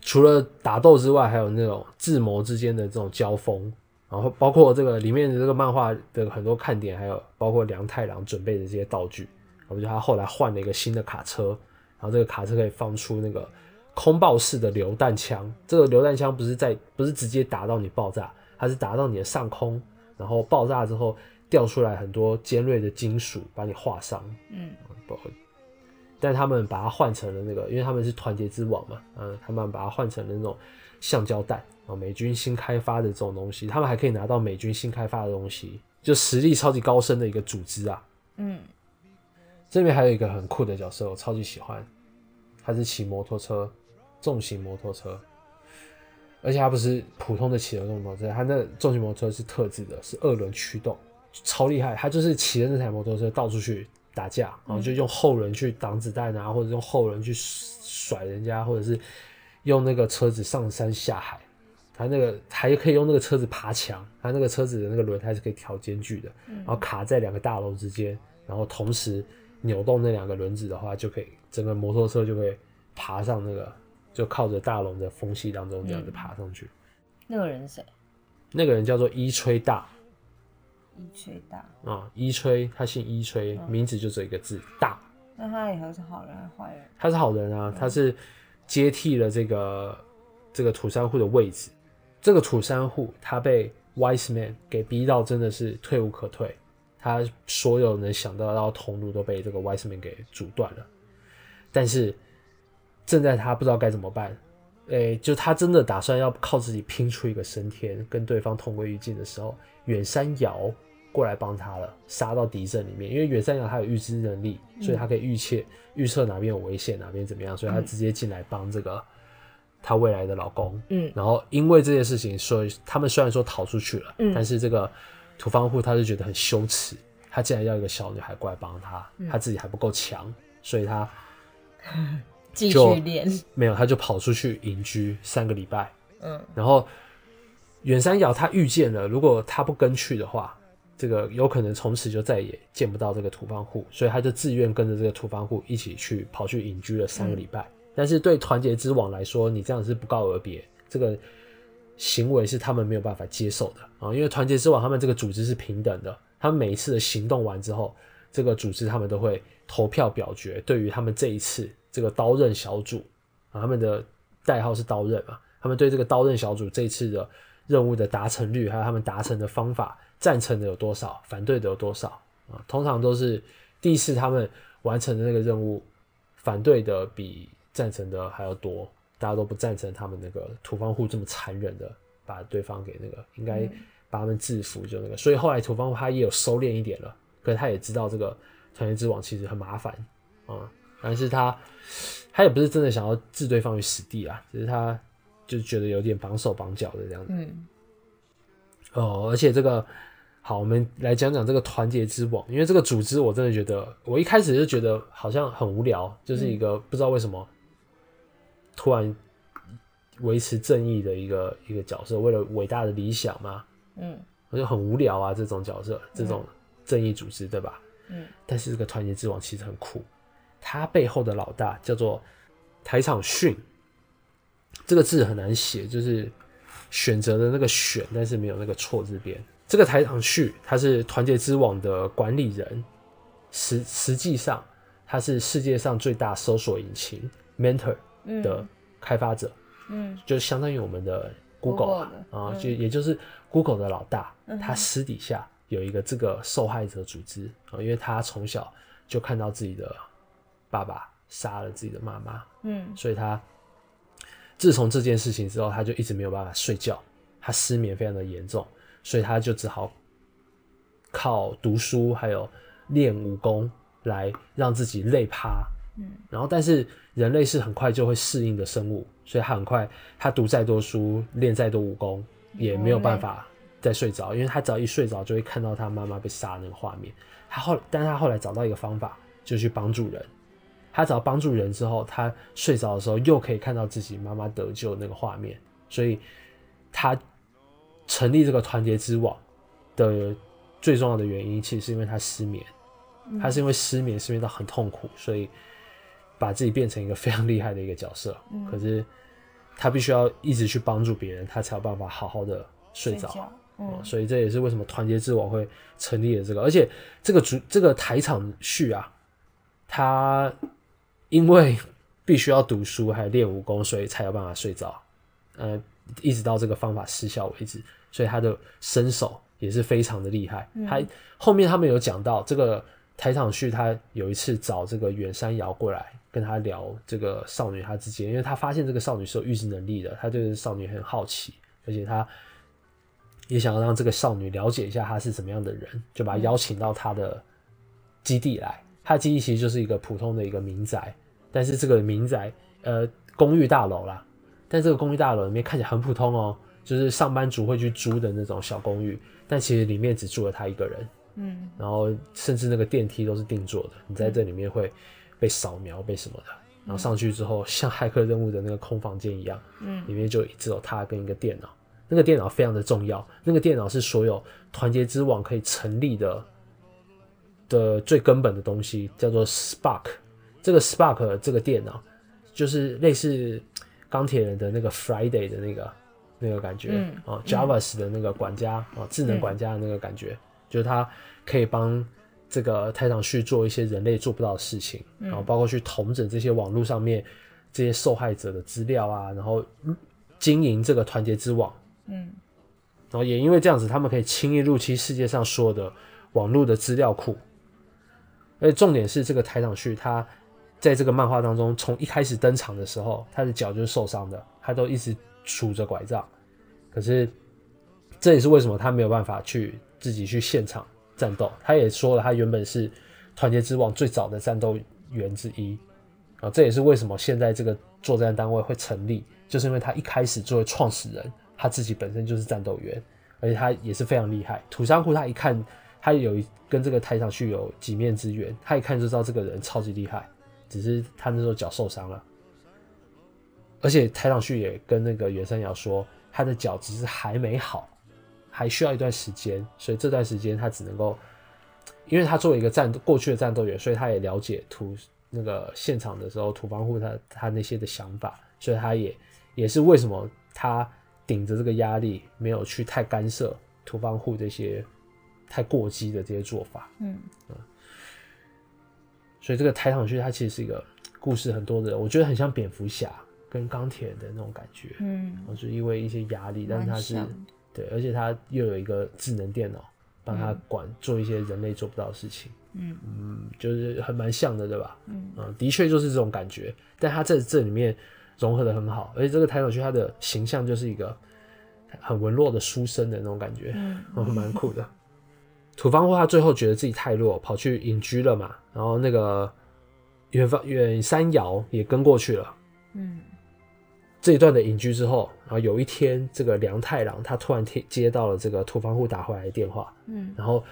除了打斗之外，还有那种智谋之间的这种交锋，然后包括这个里面的这个漫画的很多看点，还有包括梁太郎准备的这些道具。我觉得他后来换了一个新的卡车，然后这个卡车可以放出那个空爆式的榴弹枪。这个榴弹枪不是在不是直接打到你爆炸，它是打到你的上空，然后爆炸之后。掉出来很多尖锐的金属，把你划伤。嗯，不，但他们把它换成了那个，因为他们是团结之王嘛。嗯，他们把它换成了那种橡胶弹啊，美军新开发的这种东西，他们还可以拿到美军新开发的东西，就实力超级高深的一个组织啊。嗯，这边还有一个很酷的角色，我超级喜欢，他是骑摩托车，重型摩托车，而且他不是普通的骑的那种摩托车，他那重型摩托车是特制的，是二轮驱动。超厉害，他就是骑着那台摩托车到处去打架，然后就用后轮去挡子弹啊，或者用后轮去甩人家，或者是用那个车子上山下海。他那个还可以用那个车子爬墙，他那个车子的那个轮胎是可以调间距的，然后卡在两个大楼之间，然后同时扭动那两个轮子的话，就可以整个摩托车就可以爬上那个，就靠着大楼的缝隙当中这样子爬上去。那个人谁？那个人叫做伊吹大。伊吹大啊，伊吹，他姓伊吹，名字就这一个字大。那他以后是好人还是坏人？他是好人啊，他是接替了这个这个土山户的位置。这个土山户他被 Wise Man 给逼到真的是退无可退，他所有能想到到通路都被这个 Wise Man 给阻断了。但是正在他不知道该怎么办，诶，就他真的打算要靠自己拼出一个升天，跟对方同归于尽的时候，远山遥。过来帮他了，杀到敌阵里面。因为远山羊他有预知能力，所以他可以预测预测哪边有危险，哪边怎么样，所以他直接进来帮这个他未来的老公。嗯，然后因为这件事情，所以他们虽然说逃出去了，但是这个土方户他就觉得很羞耻，他竟然要一个小女孩过来帮他，他自己还不够强，所以他 继续练。没有，他就跑出去隐居三个礼拜。嗯，然后远山瑶他遇见了，如果他不跟去的话。这个有可能从此就再也见不到这个土方户，所以他就自愿跟着这个土方户一起去跑去隐居了三个礼拜。但是对团结之王来说，你这样是不告而别，这个行为是他们没有办法接受的啊！因为团结之王他们这个组织是平等的，他们每一次的行动完之后，这个组织他们都会投票表决，对于他们这一次这个刀刃小组啊，他们的代号是刀刃嘛，他们对这个刀刃小组这一次的任务的达成率，还有他们达成的方法。赞成的有多少，反对的有多少啊？通常都是第一次他们完成的那个任务，反对的比赞成的还要多。大家都不赞成他们那个土方户这么残忍的把对方给那个，应该把他们制服就那个。所以后来土方户他也有收敛一点了，可是他也知道这个团结之王其实很麻烦啊。但是他他也不是真的想要置对方于死地啊，只是他就觉得有点绑手绑脚的这样子。嗯。哦，而且这个好，我们来讲讲这个团结之网，因为这个组织我真的觉得，我一开始就觉得好像很无聊，就是一个不知道为什么突然维持正义的一个一个角色，为了伟大的理想嘛，嗯，我就很无聊啊，这种角色，这种正义组织，对吧？嗯，但是这个团结之网其实很酷，它背后的老大叫做台场训，这个字很难写，就是。选择的那个选，但是没有那个错字边。这个台长旭他是团结之网的管理人，实实际上他是世界上最大搜索引擎 Mentor 的开发者，嗯，就相当于我们的 Google 啊，就也就是 Google 的老大，他私底下有一个这个受害者组织啊，因为他从小就看到自己的爸爸杀了自己的妈妈，嗯，所以他自从这件事情之后，他就一直没有办法睡觉，他失眠非常的严重，所以他就只好靠读书还有练武功来让自己累趴，嗯，然后但是人类是很快就会适应的生物，所以他很快他读再多书练再多武功也没有办法再睡着，因为他只要一睡着就会看到他妈妈被杀那个画面。他后但是他后来找到一个方法，就去帮助人。他只要帮助人之后，他睡着的时候又可以看到自己妈妈得救那个画面，所以他成立这个团结之网的最重要的原因，其实是因为他失眠。他是因为失眠，失眠到很痛苦，所以把自己变成一个非常厉害的一个角色。可是他必须要一直去帮助别人，他才有办法好好的睡着。嗯，所以这也是为什么团结之网会成立的这个，而且这个主这个台场序啊，他因为必须要读书还练武功，所以才有办法睡着。呃，一直到这个方法失效为止，所以他的身手也是非常的厉害。他后面他们有讲到这个台场旭，他有一次找这个远山瑶过来跟他聊这个少女他之间，因为他发现这个少女是有预知能力的，他对少女很好奇，而且他也想要让这个少女了解一下她是怎么样的人，就把她邀请到他的基地来。他的基地其实就是一个普通的一个民宅，但是这个民宅呃公寓大楼啦，但这个公寓大楼里面看起来很普通哦，就是上班族会去租的那种小公寓，但其实里面只住了他一个人，嗯，然后甚至那个电梯都是定做的，你在这里面会被扫描被什么的，然后上去之后像骇客任务的那个空房间一样，嗯，里面就只有他跟一个电脑，那个电脑非常的重要，那个电脑是所有团结之网可以成立的。的最根本的东西叫做 Spark，这个 Spark 这个电脑就是类似钢铁人的那个 Friday 的那个那个感觉啊，Javas 的那个管家啊，智能管家的那个感觉，就是他可以帮这个泰坦去做一些人类做不到的事情，然后包括去统整这些网络上面这些受害者的资料啊，然后经营这个团结之网，嗯，然后也因为这样子，他们可以轻易入侵世界上所有的网络的资料库。而且重点是，这个台长旭他在这个漫画当中，从一开始登场的时候，他的脚就是受伤的，他都一直杵着拐杖。可是这也是为什么他没有办法去自己去现场战斗。他也说了，他原本是团结之王最早的战斗员之一啊。这也是为什么现在这个作战单位会成立，就是因为他一开始作为创始人，他自己本身就是战斗员，而且他也是非常厉害。土山库他一看。他有跟这个台上去有几面之缘，他一看就知道这个人超级厉害，只是他那时候脚受伤了，而且台场旭也跟那个袁山瑶说，他的脚只是还没好，还需要一段时间，所以这段时间他只能够，因为他作为一个战过去的战斗员，所以他也了解土那个现场的时候土方户他他那些的想法，所以他也也是为什么他顶着这个压力没有去太干涉土方户这些。太过激的这些做法，嗯所以这个台场区它其实是一个故事很多的，我觉得很像蝙蝠侠跟钢铁的那种感觉，嗯，就因为一些压力，但是它是对，而且它又有一个智能电脑帮他管做一些人类做不到的事情，嗯嗯，就是很蛮像的，对吧？嗯啊，的确就是这种感觉，但它在这里面融合的很好，而且这个台场区它的形象就是一个很文弱的书生的那种感觉，嗯，蛮酷的。土方户他最后觉得自己太弱，跑去隐居了嘛。然后那个远方远山瑶也跟过去了。嗯，这一段的隐居之后，然后有一天，这个梁太郎他突然接接到了这个土方户打回来的电话。嗯，然后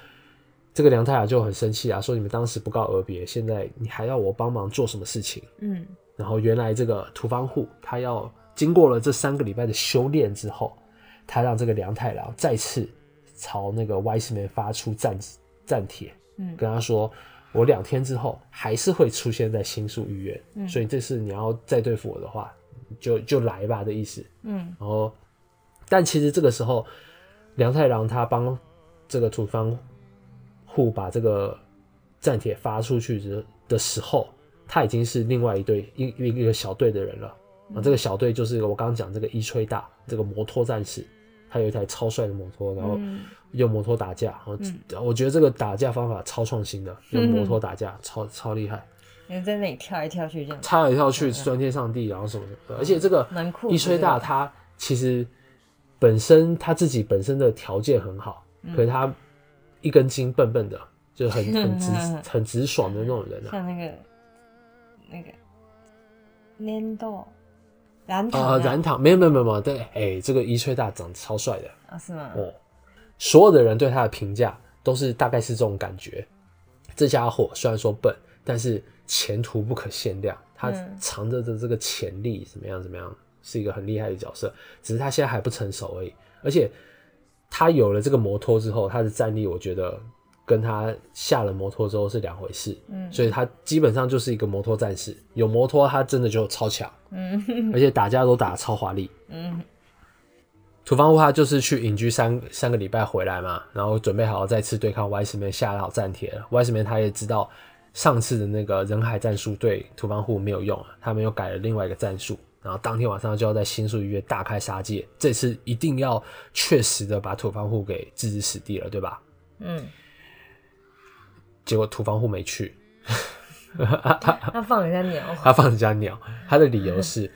这个梁太郎就很生气啊，说你们当时不告而别，现在你还要我帮忙做什么事情？嗯，然后原来这个土方户他要经过了这三个礼拜的修炼之后，他让这个梁太郎再次。朝那个 Wiseman 发出战战帖，嗯，跟他说，我两天之后还是会出现在新宿医院，嗯，所以这次你要再对付我的话，就就来吧的意思，嗯，然后，但其实这个时候，梁太郎他帮这个土方户把这个战帖发出去之的的时候，他已经是另外一队一一个小队的人了。啊，这个小队就是我刚刚讲这个伊吹大这个摩托战士，他有一台超帅的摩托，然后用摩托打架。然后我觉得这个打架方法超创新的，用摩托打架超超厉害。你在那里跳来跳去这样，跳来跳去，钻天上地，然后什么的。而且这个一吹大他其实本身他自己本身的条件很好，可是他一根筋笨笨的，就很很直 很直爽的那种人啊。像那个那个粘豆啊，燃糖没有没有没有对，哎，这个一吹大长得超帅的啊，是吗？哦，所有的人对他的评价都是大概是这种感觉。这家伙虽然说笨，但是。前途不可限量，他藏着的这个潜力怎么样？怎么样？是一个很厉害的角色，只是他现在还不成熟而已。而且他有了这个摩托之后，他的战力我觉得跟他下了摩托之后是两回事。嗯，所以他基本上就是一个摩托战士。有摩托，他真的就超强。嗯，而且打架都打超华丽。嗯，土方屋他就是去隐居三三个礼拜回来嘛，然后准备好再次对抗 Y 十面下好战帖了。Y 十面他也知道。上次的那个人海战术对土方户没有用，他们又改了另外一个战术，然后当天晚上就要在新宿医院大开杀戒，这次一定要确实的把土方户给置之死地了，对吧？嗯。结果土方户没去，他放人家鸟，他放人家鸟，他的理由是：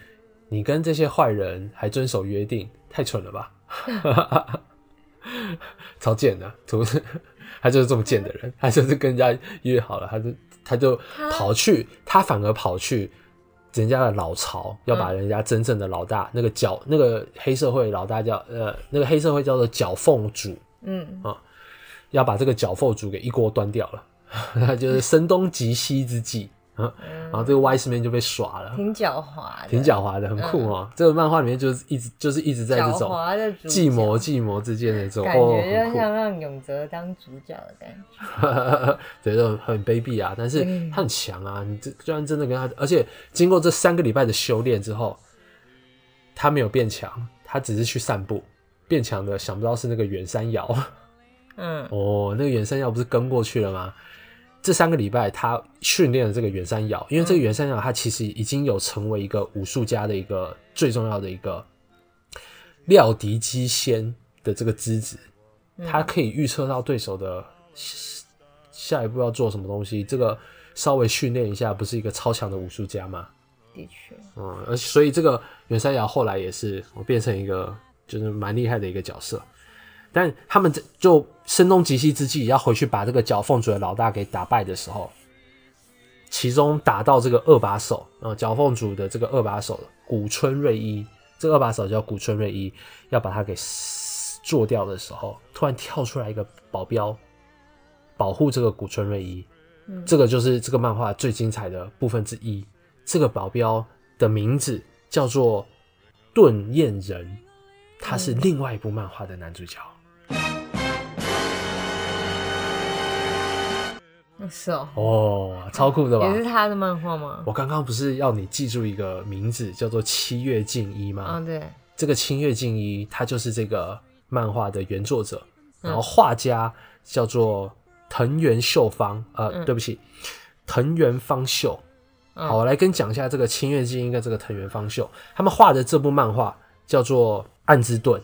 你跟这些坏人还遵守约定，太蠢了吧？超贱的土，他就是这么贱的人，他就是跟人家约好了，他就。他就跑去，他反而跑去人家的老巢，要把人家真正的老大那个角，那个黑社会老大叫呃，那个黑社会叫做角凤主，嗯。啊，要把这个角凤主给一锅端掉了，那 就是声东击西之计。然后这个四面就被耍了，挺狡猾的，挺狡猾的，很酷哦。这个漫画里面就是一直就是一直在这种计谋计谋之间的这种，感觉就像让永泽当主角的感觉，对，就很卑鄙啊。但是他很强啊，你这居然真的跟他，而且经过这三个礼拜的修炼之后，他没有变强，他只是去散步。变强的想不到是那个远山瑶，嗯，哦，那个远山瑶不是跟过去了吗？这三个礼拜，他训练了这个远山瑶，因为这个远山瑶，他其实已经有成为一个武术家的一个最重要的一个料敌机先的这个资质，他可以预测到对手的下一步要做什么东西。这个稍微训练一下，不是一个超强的武术家吗？的确，嗯，而所以这个远山瑶后来也是我变成一个就是蛮厉害的一个角色。但他们这就声东击西之际，要回去把这个角凤主的老大给打败的时候，其中打到这个二把手，呃，角凤主的这个二把手古村瑞一，这二把手叫古村瑞一，要把他给做掉的时候，突然跳出来一个保镖，保护这个古村瑞一。这个就是这个漫画最精彩的部分之一。这个保镖的名字叫做盾彦人，他是另外一部漫画的男主角。是哦，哦，超酷的吧？也是他的漫画吗？我刚刚不是要你记住一个名字，叫做七月静一吗？啊，对，这个七月静一，他就是这个漫画的原作者，然后画家叫做藤原秀芳，呃，对不起，藤原芳秀。好，我来跟你讲一下这个七月静一跟这个藤原芳秀，他们画的这部漫画叫做《暗之盾》，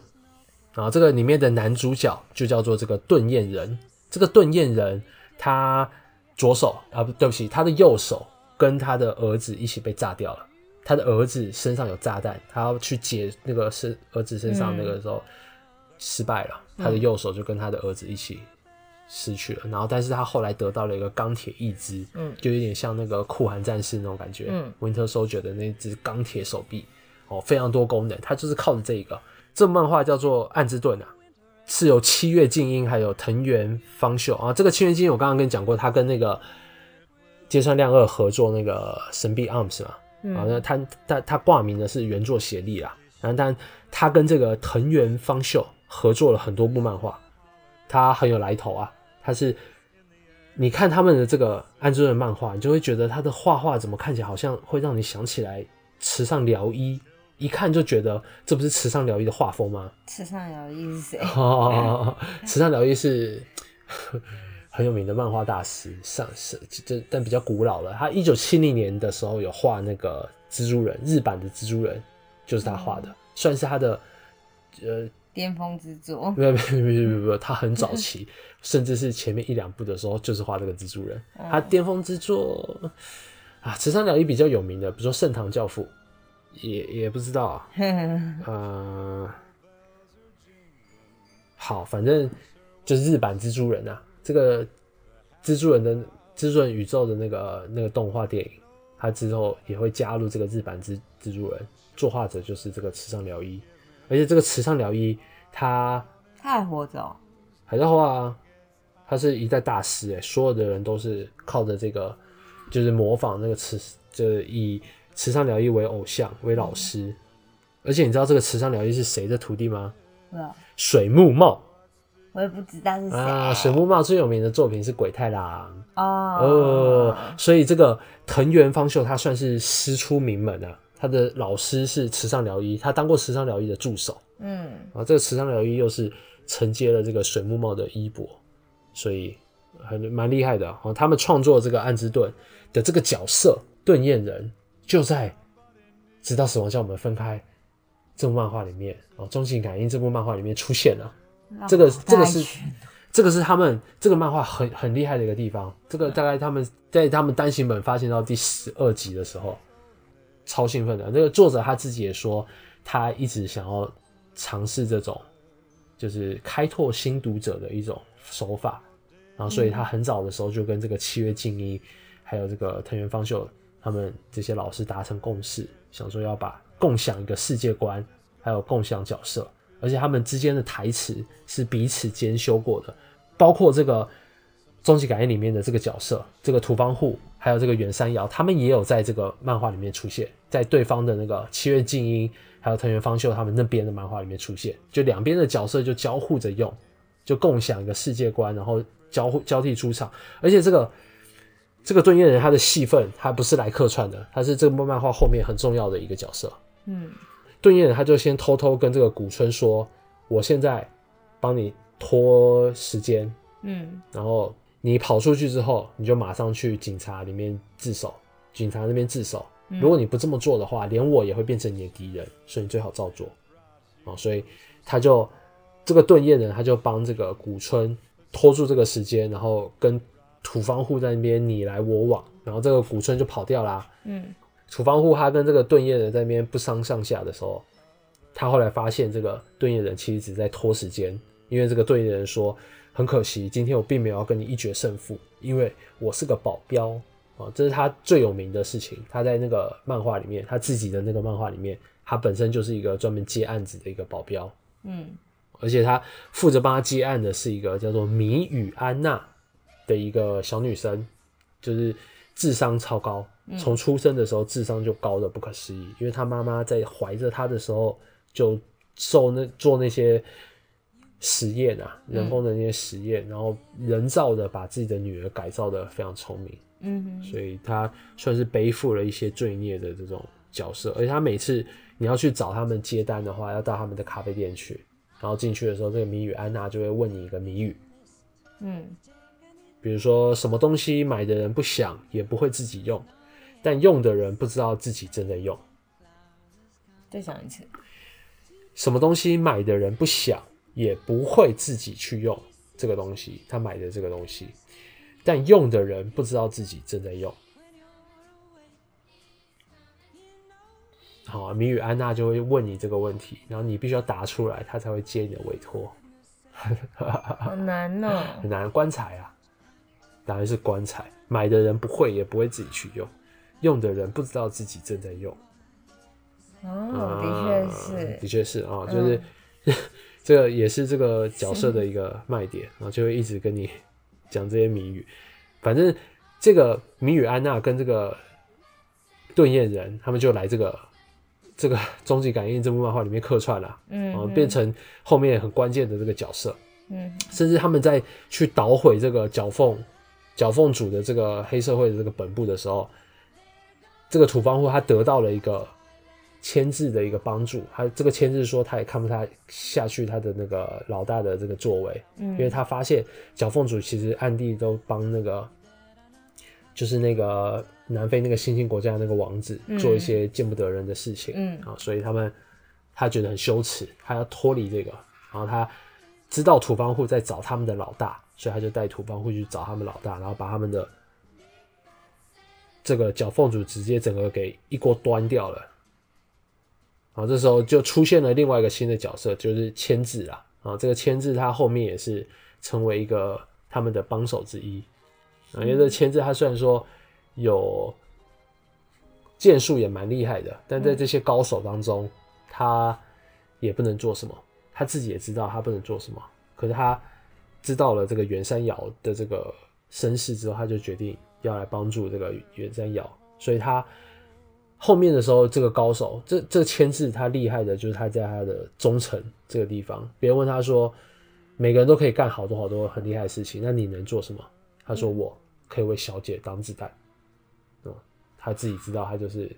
然后这个里面的男主角就叫做这个盾焰人，这个盾焰人他。左手啊，不对不起，他的右手跟他的儿子一起被炸掉了。他的儿子身上有炸弹，他要去解那个身儿子身上那个时候失败了，他的右手就跟他的儿子一起失去了。然后，但是他后来得到了一个钢铁义肢，嗯，就有点像那个酷寒战士那种感觉，嗯，Winter Soldier 的那只钢铁手臂，哦，非常多功能。他就是靠着这个，这漫画叫做《暗之盾》啊。是由七月静音还有藤原芳秀。啊，这个七月静音我刚刚跟你讲过，他跟那个芥川亮二合作那个神臂 arms 嘛，啊，那他他他挂名的是原作协力啦，然后但他跟这个藤原芳秀合作了很多部漫画，他很有来头啊，他是你看他们的这个安之的漫画，你就会觉得他的画画怎么看起来好像会让你想起来池上辽一。一看就觉得这不是池上疗愈的画风吗？池上疗愈是谁？哦，池上疗愈是 很有名的漫画大师，上是这但比较古老了。他一九七零年的时候有画那个蜘蛛人，日版的蜘蛛人就是他画的，算是他的呃巅峰之作。没有没有没有没有，他很早期，甚至是前面一两部的时候就是画这个蜘蛛人。他巅峰之作啊，慈善疗愈比较有名的，比如说《圣堂教父》，也也不知道啊，呃。好，反正就是日版蜘蛛人啊，这个蜘蛛人的蜘蛛人宇宙的那个那个动画电影，它之后也会加入这个日版蜘蜘蛛人，作画者就是这个池上辽一，而且这个池上辽一他他还活着，哦还在画啊，他是一代大师哎，所有的人都是靠着这个就是模仿那个池，就是以池上辽一为偶像为老师，而且你知道这个池上辽一是谁的徒弟吗？水木茂，我也不知道是谁啊。水木茂最有名的作品是《鬼太郎》哦，所以这个藤原芳秀他算是师出名门啊。他的老师是池上辽一，他当过池上辽一的助手。嗯，啊，这个池上辽一又是承接了这个水木茂的衣钵，所以很蛮厉害的哦。他们创作这个暗之盾的这个角色盾彦人，就在直到死亡将我们分开。这部漫画里面哦，《中性感应》这部漫画里面出现了，这个这个是这个是他们这个漫画很很厉害的一个地方。这个大概他们在他们单行本发行到第十二集的时候，超兴奋的。那个作者他自己也说，他一直想要尝试这种就是开拓新读者的一种手法，然后所以他很早的时候就跟这个七月静一还有这个藤原芳秀他们这些老师达成共识，想说要把。共享一个世界观，还有共享角色，而且他们之间的台词是彼此兼修过的，包括这个《终极感应》里面的这个角色，这个土方户，还有这个远山遥，他们也有在这个漫画里面出现，在对方的那个七月静音，还有藤原芳秀他们那边的漫画里面出现，就两边的角色就交互着用，就共享一个世界观，然后交互交替出场，而且这个。这个盾叶人他的戏份，他不是来客串的，他是这部漫画后面很重要的一个角色。嗯，盾叶人他就先偷偷跟这个古村说：“我现在帮你拖时间，嗯，然后你跑出去之后，你就马上去警察里面自首，警察那边自首。如果你不这么做的话，连我也会变成你的敌人，所以你最好照做。”哦，所以他就这个盾叶人他就帮这个古村拖住这个时间，然后跟。土方户在那边你来我往，然后这个古村就跑掉啦。嗯，土方户他跟这个盾叶人在那边不相上下的时候，他后来发现这个盾叶人其实只在拖时间，因为这个盾叶人说很可惜，今天我并没有要跟你一决胜负，因为我是个保镖啊，这是他最有名的事情。他在那个漫画里面，他自己的那个漫画里面，他本身就是一个专门接案子的一个保镖。嗯，而且他负责帮他接案的是一个叫做米与安娜。的一个小女生，就是智商超高，从出生的时候智商就高的不可思议。因为她妈妈在怀着她的时候就受那做那些实验啊，人工的那些实验，然后人造的把自己的女儿改造的非常聪明。嗯，所以她算是背负了一些罪孽的这种角色。而且她每次你要去找他们接单的话，要到他们的咖啡店去，然后进去的时候，这个谜语安娜就会问你一个谜语。嗯。比如说，什么东西买的人不想也不会自己用，但用的人不知道自己正在用。再想一次，什么东西买的人不想也不会自己去用这个东西，他买的这个东西，但用的人不知道自己正在用。好，谜语安娜就会问你这个问题，然后你必须要答出来，他才会接你的委托。好难呢，很难观察啊。当然是棺材，买的人不会，也不会自己去用，用的人不知道自己正在用。哦，的确是，的确是啊，就是 这个也是这个角色的一个卖点，然后就会一直跟你讲这些谜语。反正这个谜语安娜跟这个顿焰人，他们就来这个这个终极感应这部漫画里面客串了，嗯，变成后面很关键的这个角色，嗯，甚至他们在去捣毁这个角缝。角凤主的这个黑社会的这个本部的时候，这个土方户他得到了一个牵制的一个帮助。他这个牵制说他也看不他下去他的那个老大的这个作为，因为他发现小凤主其实暗地都帮那个，就是那个南非那个新兴国家那个王子做一些见不得人的事情，嗯啊，所以他们他觉得很羞耻，他要脱离这个，然后他知道土方户在找他们的老大，所以他就带土方会去找他们老大，然后把他们的。这个角凤主直接整个给一锅端掉了，然后这时候就出现了另外一个新的角色，就是千字啊，啊，这个千字他后面也是成为一个他们的帮手之一，啊，因为这千字他虽然说有剑术也蛮厉害的，但在这些高手当中，他也不能做什么，他自己也知道他不能做什么，可是他知道了这个袁山瑶的这个身世之后，他就决定。要来帮助这个袁山瑶，所以他后面的时候，这个高手，这这签字他厉害的就是他在他的忠诚这个地方。别人问他说，每个人都可以干好多好多很厉害的事情，那你能做什么？他说我可以为小姐挡子弹。嗯，他自己知道，他就是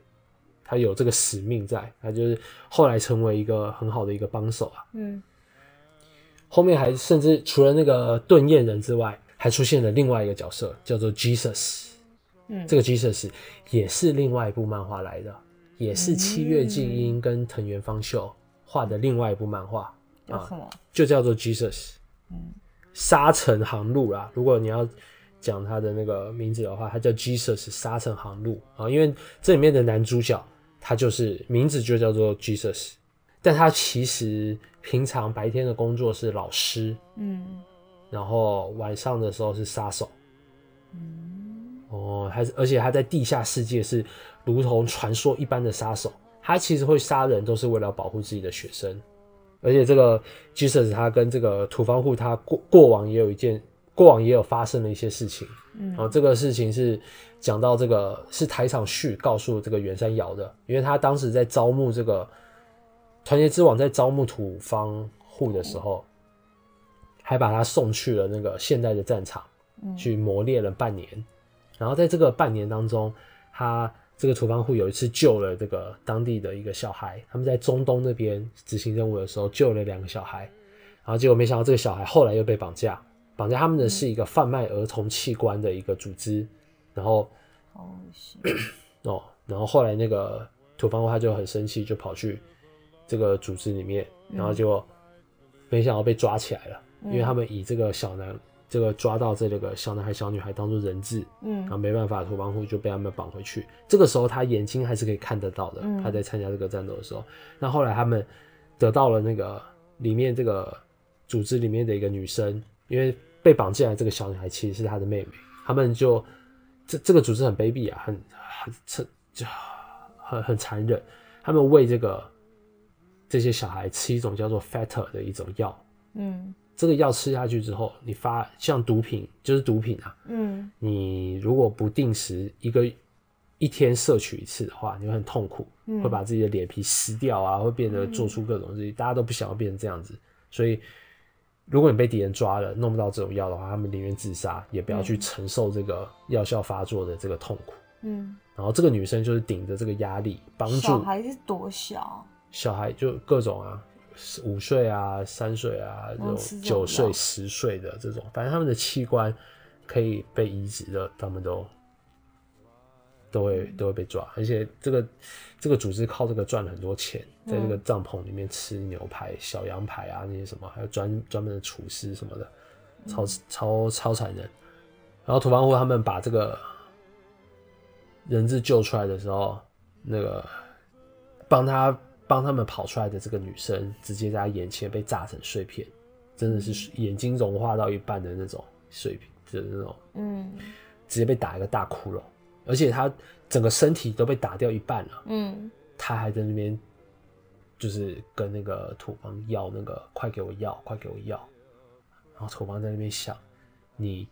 他有这个使命在，他就是后来成为一个很好的一个帮手啊。嗯，后面还甚至除了那个盾焰人之外。还出现了另外一个角色，叫做 Jesus。嗯，这个 Jesus 也是另外一部漫画来的，也是七月静音跟藤原芳秀画的另外一部漫画啊，就叫做 Jesus。嗯，沙尘航路啦。如果你要讲他的那个名字的话，他叫 Jesus 沙尘航路啊，因为这里面的男主角他就是名字就叫做 Jesus，但他其实平常白天的工作是老师。嗯。然后晚上的时候是杀手，哦，还是而且他在地下世界是如同传说一般的杀手，他其实会杀人都是为了保护自己的学生，而且这个 Jesus 他跟这个土方户他过过往也有一件过往也有发生了一些事情，然后这个事情是讲到这个是台场序告诉这个袁山瑶的，因为他当时在招募这个团结之网在招募土方户的时候。还把他送去了那个现代的战场，去磨练了半年。然后在这个半年当中，他这个土方户有一次救了这个当地的一个小孩。他们在中东那边执行任务的时候救了两个小孩，然后结果没想到这个小孩后来又被绑架。绑架他们的是一个贩卖儿童器官的一个组织。然后哦，哦，然后后来那个土方户他就很生气，就跑去这个组织里面，然后就没想到被抓起来了。因为他们以这个小男，这个抓到这个小男孩、小女孩当做人质，嗯，然后没办法，土方户就被他们绑回去。这个时候他眼睛还是可以看得到的，他在参加这个战斗的时候。那后来他们得到了那个里面这个组织里面的一个女生，因为被绑进来这个小女孩其实是他的妹妹。他们就这这个组织很卑鄙啊，很很残就很很残忍。他们为这个这些小孩吃一种叫做 Fatter 的一种药，嗯。这个药吃下去之后，你发像毒品，就是毒品啊。嗯，你如果不定时一个一天摄取一次的话，你会很痛苦，会把自己的脸皮撕掉啊，会变得做出各种事情。大家都不想要变成这样子，所以如果你被敌人抓了，弄不到这种药的话，他们宁愿自杀，也不要去承受这个药效发作的这个痛苦。嗯，然后这个女生就是顶着这个压力帮助。小孩是多小？小孩就各种啊。五岁啊，三岁啊，这种九岁、十岁的这种，反正他们的器官可以被移植的，他们都都会都会被抓。而且这个这个组织靠这个赚了很多钱，在这个帐篷里面吃牛排、小羊排啊那些什么，还有专专门的厨师什么的，超超超残忍。然后土方户他们把这个人质救出来的时候，那个帮他。帮他们跑出来的这个女生，直接在他眼前被炸成碎片，真的是眼睛融化到一半的那种碎片，就是那种，嗯，直接被打一个大窟窿，而且他整个身体都被打掉一半了，嗯，他还在那边，就是跟那个土方要那个，快给我药，快给我药，然后土方在那边想，你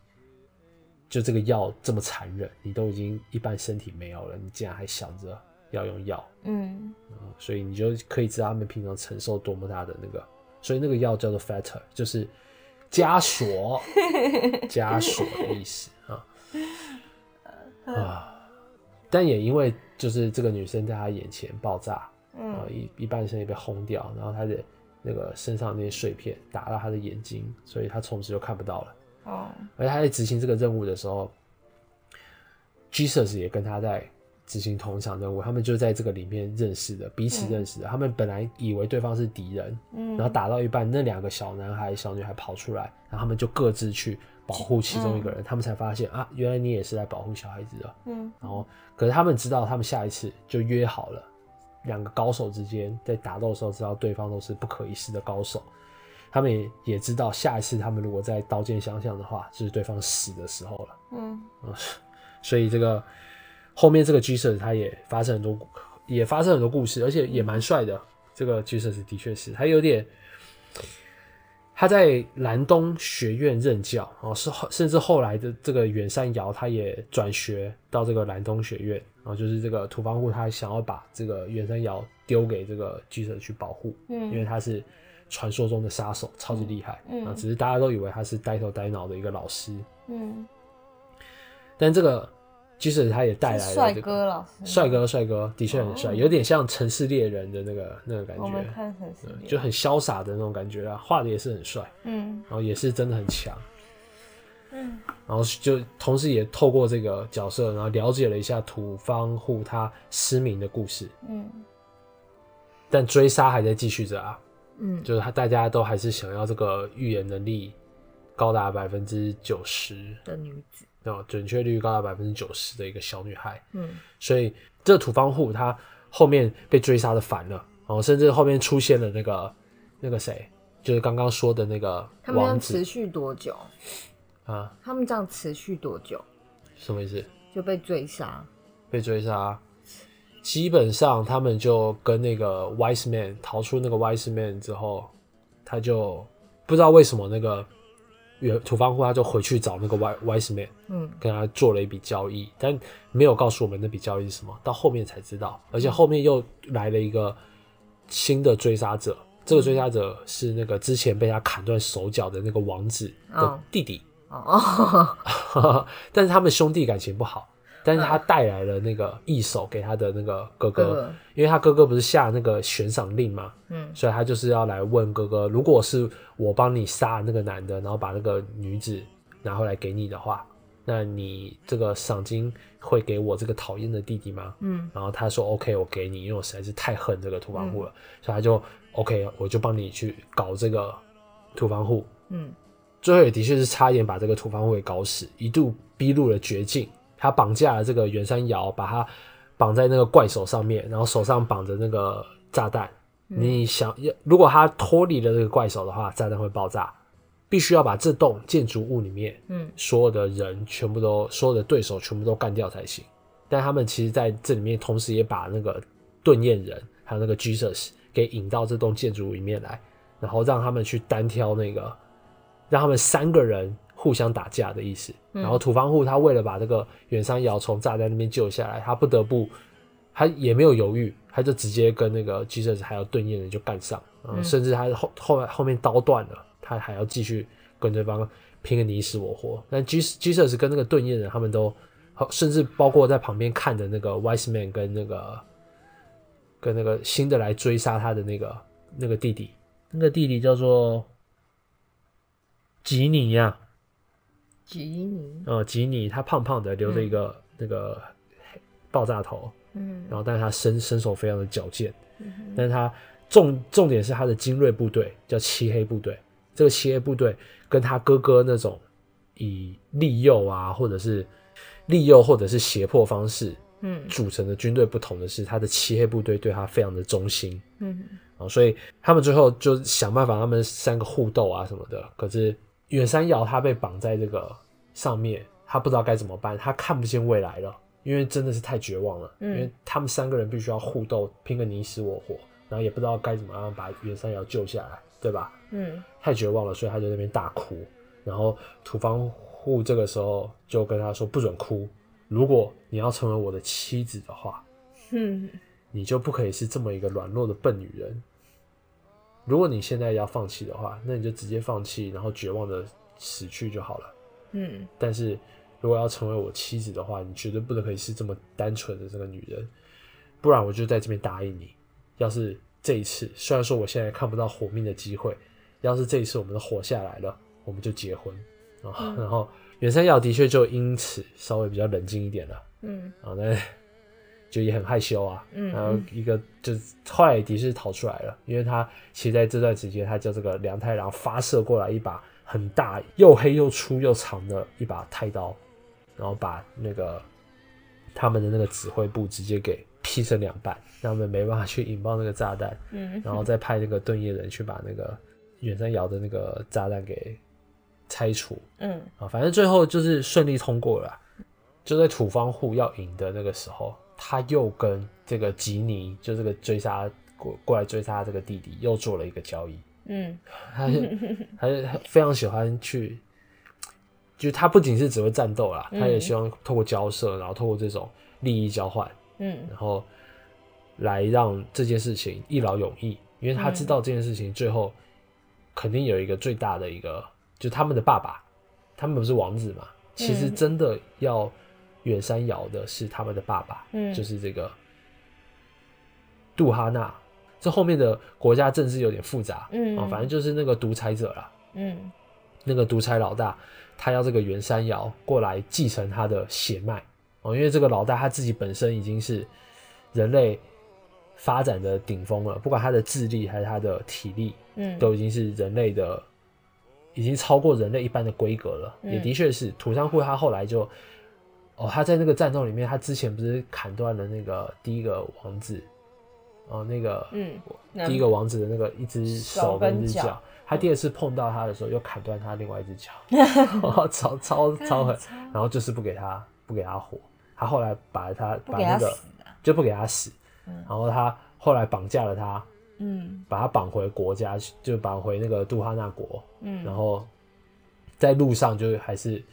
就这个药这么残忍，你都已经一半身体没有了，你竟然还想着。要用药，嗯，所以你就可以知道他们平常承受多么大的那个，所以那个药叫做 fetter，就是枷锁，枷锁的意思啊啊！但也因为就是这个女生在他眼前爆炸，嗯，一一半身也被轰掉，然后他的那个身上那些碎片打到他的眼睛，所以他从此就看不到了。哦，而他在执行这个任务的时候，Jesus 也跟他在执行同一场任务，他们就在这个里面认识的，彼此认识的。他们本来以为对方是敌人，嗯，然后打到一半，那两个小男孩、小女孩跑出来，然后他们就各自去保护其中一个人，他们才发现啊，原来你也是来保护小孩子的，嗯，然后可是他们知道，他们下一次就约好了，两个高手之间在打斗的时候，知道对方都是不可一世的高手。他们也也知道，下一次他们如果在刀剑相向的话，就是对方死的时候了。嗯，所以这个后面这个 Jesus 他也发生很多，也发生很多故事，而且也蛮帅的。这个 Jesus 的确是，他有点他在蓝东学院任教哦，是后甚至后来的这个远山遥他也转学到这个蓝东学院，然后就是这个土方户他想要把这个远山遥丢给这个 Jesus 去保护，嗯，因为他是。传说中的杀手超级厉害，啊，只是大家都以为他是呆头呆脑的一个老师，嗯，但这个即使他也带来了帅哥老师，帅哥帅哥的确很帅，有点像城市猎人的那个那个感觉，就很潇洒的那种感觉啊，画的也是很帅，嗯，然后也是真的很强，嗯，然后就同时也透过这个角色，然后了解了一下土方户他失明的故事，嗯，但追杀还在继续着啊。嗯，就是他，大家都还是想要这个预言能力高达百分之九十的女子，哦，准确率高达百分之九十的一个小女孩。嗯，所以这土方户他后面被追杀的烦了，哦，甚至后面出现了那个那个谁，就是刚刚说的那个他们要持续多久啊？他们这样持续多久？什么意思？就被追杀？被追杀？基本上，他们就跟那个 Wise Man 逃出那个 Wise Man 之后，他就不知道为什么那个原土方户他就回去找那个 Wise Wise Man，嗯，跟他做了一笔交易，但没有告诉我们那笔交易是什么，到后面才知道。而且后面又来了一个新的追杀者，这个追杀者是那个之前被他砍断手脚的那个王子的弟弟，哦，但是他们兄弟感情不好。但是他带来了那个一手给他的那个哥哥，因为他哥哥不是下那个悬赏令嘛，嗯，所以他就是要来问哥哥，如果是我帮你杀那个男的，然后把那个女子拿回来给你的话，那你这个赏金会给我这个讨厌的弟弟吗？嗯，然后他说 OK，我给你，因为我实在是太恨这个土方户了，所以他就 OK，我就帮你去搞这个土方户，嗯，最后也的确是差一点把这个土方户给搞死，一度逼入了绝境。他绑架了这个远山瑶，把他绑在那个怪手上面，然后手上绑着那个炸弹。你想要，如果他脱离了这个怪手的话，炸弹会爆炸。必须要把这栋建筑物里面，嗯，所有的人全部都，所有的对手全部都干掉才行。但他们其实在这里面，同时也把那个盾焰人还有那个 Jesus 给引到这栋建筑物里面来，然后让他们去单挑那个，让他们三个人。互相打架的意思，然后土方户他为了把这个远山瑶从炸弹那边救下来，他不得不，他也没有犹豫，他就直接跟那个 Jesus 还有盾焰人就干上，甚至他后后来后面刀断了，他还要继续跟对方拼个你死我活。但 Jesus Jesus 跟那个盾焰人他们都，甚至包括在旁边看的那个 Wise Man 跟那个跟那个新的来追杀他的那个那个弟弟，那个弟弟叫做吉尼呀。吉尼，呃，吉尼，他胖胖的，留着一个那个爆炸头，嗯，然后但是他身身手非常的矫健，嗯，但是他重重点是他的精锐部队叫漆黑部队，这个漆黑部队跟他哥哥那种以利诱啊，或者是利诱或者是胁迫方式，嗯，组成的军队不同的是，他的漆黑部队对他非常的忠心，嗯，啊，所以他们最后就想办法，他们三个互斗啊什么的，可是。远山瑶他被绑在这个上面，他不知道该怎么办，他看不见未来了，因为真的是太绝望了。嗯，因为他们三个人必须要互斗，拼个你死我活，然后也不知道该怎么样把远山瑶救下来，对吧？嗯，太绝望了，所以他就那边大哭。然后土方户这个时候就跟他说：“不准哭，如果你要成为我的妻子的话，嗯，你就不可以是这么一个软弱的笨女人。”如果你现在要放弃的话，那你就直接放弃，然后绝望的死去就好了。嗯，但是如果要成为我妻子的话，你绝对不能可以是这么单纯的这个女人，不然我就在这边答应你。要是这一次，虽然说我现在看不到活命的机会，要是这一次我们都活下来了，我们就结婚啊。然后远山瑶的确就因此稍微比较冷静一点了。嗯，啊，那就也很害羞啊。嗯，然后一个就后来的确逃出来了，因为他其实在这段时间，他叫这个梁太郎发射过来一把很大、又黑又粗又长的一把太刀，然后把那个他们的那个指挥部直接给劈成两半，让他们没办法去引爆那个炸弹。嗯，然后再派那个盾叶人去把那个远山瑶的那个炸弹给拆除。嗯，啊，反正最后就是顺利通过了。就在土方户要赢的那个时候，他又跟这个吉尼，就这个追杀过过来追杀这个弟弟，又做了一个交易。嗯，他 他非常喜欢去，就他不仅是只会战斗啦，他也希望透过交涉，然后透过这种利益交换，嗯，然后来让这件事情一劳永逸，因为他知道这件事情最后肯定有一个最大的一个，就他们的爸爸，他们不是王子嘛，其实真的要。远山瑶的是他们的爸爸，嗯，就是这个杜哈纳。这后面的国家政治有点复杂，嗯，啊，反正就是那个独裁者了，嗯，那个独裁老大，他要这个远山瑶过来继承他的血脉，哦，因为这个老大他自己本身已经是人类发展的顶峰了，不管他的智力还是他的体力，嗯，都已经是人类的，已经超过人类一般的规格了。也的确是土上户，他后来就。哦，他在那个战斗里面，他之前不是砍断了那个第一个王子，哦，那个嗯，第一个王子的那个一只手跟一只脚，他第二次碰到他的时候，又砍断他另外一只脚，超超超狠，然后就是不给他不给他活，他后来把他把那个就不给他死，然后他后来绑架了他，嗯，把他绑回国家，就绑回那个杜哈纳国，嗯，然后在路上就还是。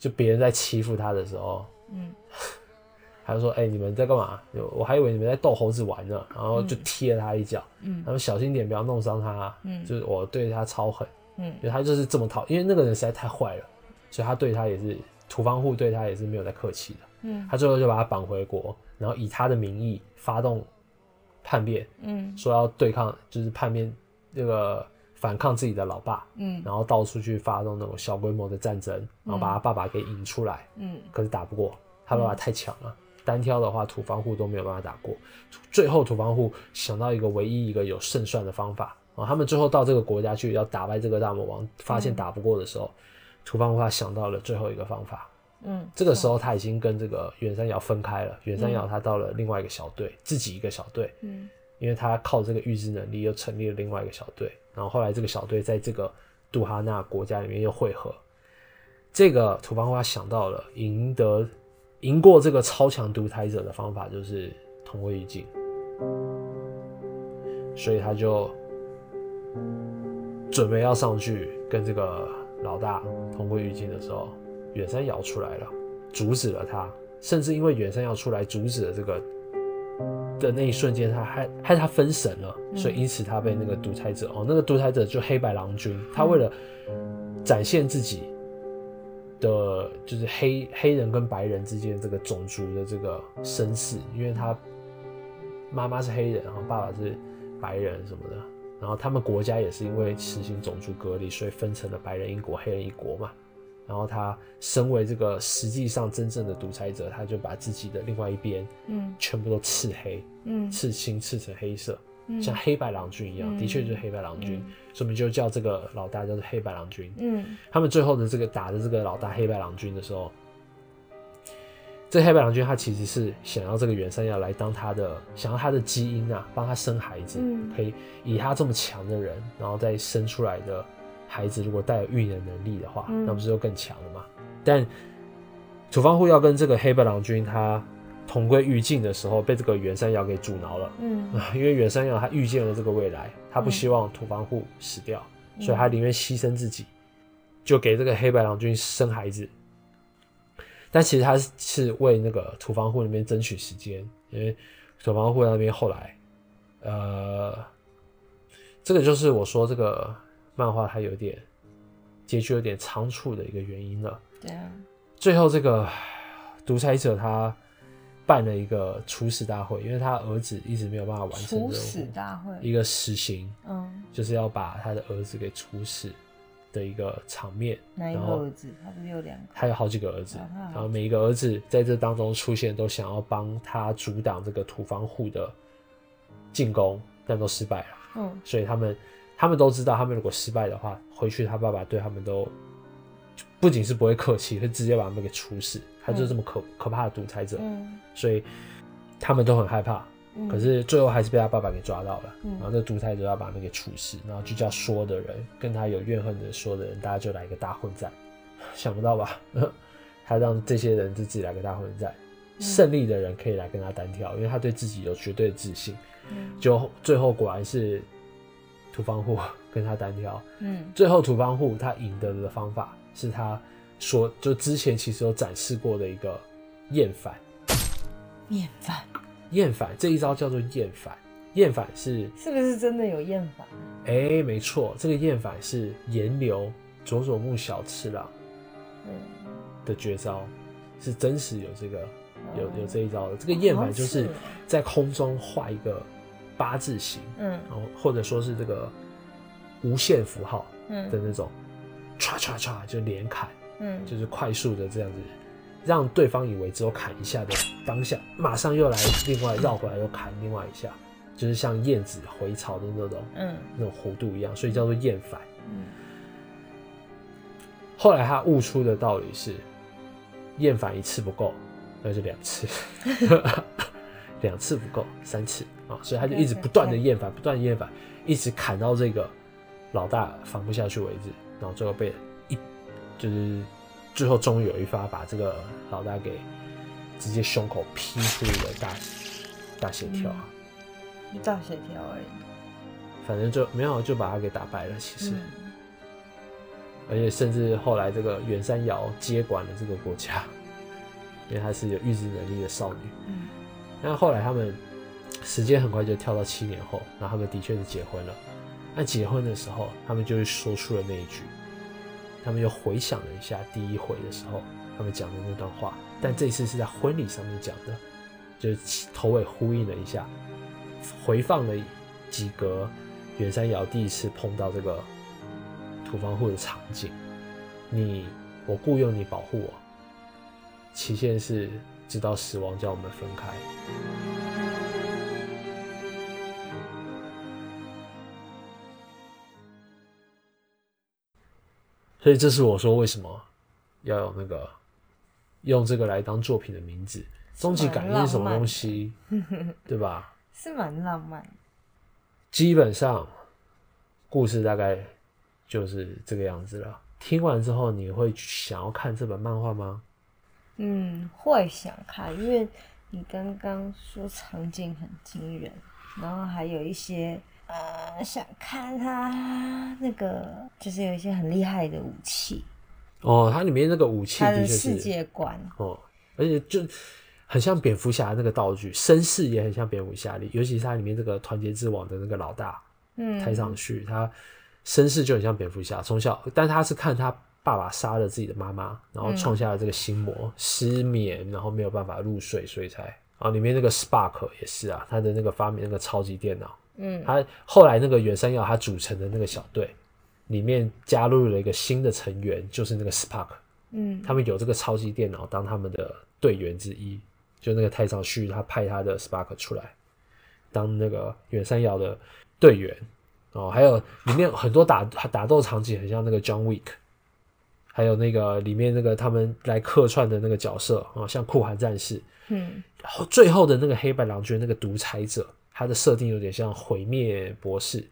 就别人在欺负他的时候，嗯，他就说：“哎，你们在干嘛？我还以为你们在逗猴子玩呢。”然后就踢了他一脚，嗯，他们小心点，不要弄伤他。嗯，就是我对他超狠，嗯，因为他就是这么讨，因为那个人实在太坏了，所以他对他也是土方户对他也是没有在客气的。嗯，他最后就把他绑回国，然后以他的名义发动叛变，嗯，说要对抗，就是叛变这个。反抗自己的老爸，嗯，然后到处去发动那种小规模的战争，然后把他爸爸给引出来，嗯，可是打不过，他爸爸太强了，单挑的话土方户都没有办法打过，最后土方户想到一个唯一一个有胜算的方法，啊，他们最后到这个国家去要打败这个大魔王，发现打不过的时候，土方户他想到了最后一个方法，嗯，这个时候他已经跟这个远山瑶分开了，远山瑶他到了另外一个小队，自己一个小队，嗯，因为他靠这个预知能力又成立了另外一个小队。然后后来这个小队在这个杜哈纳国家里面又汇合，这个土方花想到了赢得赢过这个超强独裁者的方法就是同归于尽，所以他就准备要上去跟这个老大同归于尽的时候，远山瑶出来了，阻止了他，甚至因为远山瑶出来阻止了这个。的那一瞬间，他害害他分神了，所以因此他被那个独裁者哦，那个独裁者就黑白郎君，他为了展现自己的就是黑黑人跟白人之间这个种族的这个身世，因为他妈妈是黑人，然后爸爸是白人什么的，然后他们国家也是因为实行种族隔离，所以分成了白人一国、黑人一国嘛。然后他身为这个实际上真正的独裁者，他就把自己的另外一边，嗯，全部都刺黑，嗯，刺青刺成黑色，像黑白郎君一样，的确就是黑白郎君，所以我们就叫这个老大叫做黑白郎君。嗯，他们最后的这个打的这个老大黑白郎君的时候，这黑白郎君他其实是想要这个袁山要来当他的，想要他的基因啊，帮他生孩子，可以以他这么强的人，然后再生出来的。孩子如果带有预言能力的话，那不是就更强了吗？但土方户要跟这个黑白郎君他同归于尽的时候，被这个远山瑶给阻挠了。嗯，因为远山瑶他预见了这个未来，他不希望土方户死掉，所以他宁愿牺牲自己，就给这个黑白郎君生孩子。但其实他是为那个土方户那边争取时间，因为土方户那边后来，呃，这个就是我说这个。漫画它有点结局有点仓促的一个原因了。对啊，最后这个独裁者他办了一个处死大会，因为他儿子一直没有办法完成处死大会，一个死刑，嗯，就是要把他的儿子给处死的一个场面。哪一个儿子？他不是有两个？他有好几个儿子，然后每一个儿子在这当中出现，都想要帮他阻挡这个土方户的进攻，但都失败了。嗯，所以他们他们都知道，他们如果失败的话，回去他爸爸对他们都不仅是不会客气，会直接把他们给处死。他就是这么可可怕的独裁者，所以他们都很害怕。可是最后还是被他爸爸给抓到了，然后这独裁者要把他们给处死，然后就叫说的人跟他有怨恨的说的人，大家就来一个大混战。想不到吧？他让这些人就自己来个大混战，胜利的人可以来跟他单挑，因为他对自己有绝对的自信。就最后果然是土方户 跟他单挑。嗯，最后土方户他赢得的方法是他。说，就之前其实有展示过的一个厌烦，厌烦，厌烦这一招叫做厌烦，厌烦是是不是真的有厌烦？哎，没错，这个厌烦是岩流佐佐木小次郎的绝招，是真实有这个有有这一招的。这个厌烦就是在空中画一个八字形，嗯，然后或者说是这个无限符号嗯的那种，唰唰唰就连砍。嗯，就是快速的这样子，让对方以为只有砍一下的当下，马上又来另外绕回来又砍另外一下，就是像燕子回巢的那种，嗯，那种弧度一样，所以叫做燕反。嗯。后来他悟出的道理是，燕反一次不够，那就两次，两次不够，三次啊，所以他就一直不断的厌烦，不断厌烦，一直砍到这个老大防不下去为止，然后最后被一。就是最后终于有一发把这个老大给直接胸口劈出一个大大血条啊，大血条而已。反正就没有就把他给打败了。其实，而且甚至后来这个远山瑶接管了这个国家，因为她是有预知能力的少女。嗯。那后来他们时间很快就跳到七年后，那他们的确是结婚了。那结婚的时候，他们就说出了那一句。他们又回想了一下第一回的时候，他们讲的那段话，但这次是在婚礼上面讲的，就是头尾呼应了一下，回放了几格远山瑶第一次碰到这个土方户的场景。你，我雇佣你保护我，期限是直到死亡将我们分开。所以这是我说为什么要有那个用这个来当作品的名字，终极感应是什么东西，对吧？是蛮浪漫。基本上故事大概就是这个样子了。听完之后，你会想要看这本漫画吗？嗯，会想看，因为你刚刚说场景很惊人，然后还有一些。呃，想看他那个，就是有一些很厉害的武器。哦，它里面那个武器的世界观哦，而且就很像蝙蝠侠那个道具，身世也很像蝙蝠侠里，尤其是它里面这个团结之王的那个老大，嗯，太上去，他身世就很像蝙蝠侠，从小，但他是看他爸爸杀了自己的妈妈，然后创下了这个心魔，失眠，然后没有办法入睡，所以才啊，里面那个 Spark 也是啊，他的那个发明那个超级电脑。嗯，他后来那个远山耀他组成的那个小队，里面加入了一个新的成员，就是那个 Spark。嗯，他们有这个超级电脑当他们的队员之一，就那个太上旭他派他的 Spark 出来当那个远山耀的队员。哦，还有里面很多打打斗场景很像那个 John Wick，还有那个里面那个他们来客串的那个角色啊，像酷寒战士，嗯，然后最后的那个黑白郎君那个独裁者。他的设定有点像毁灭博士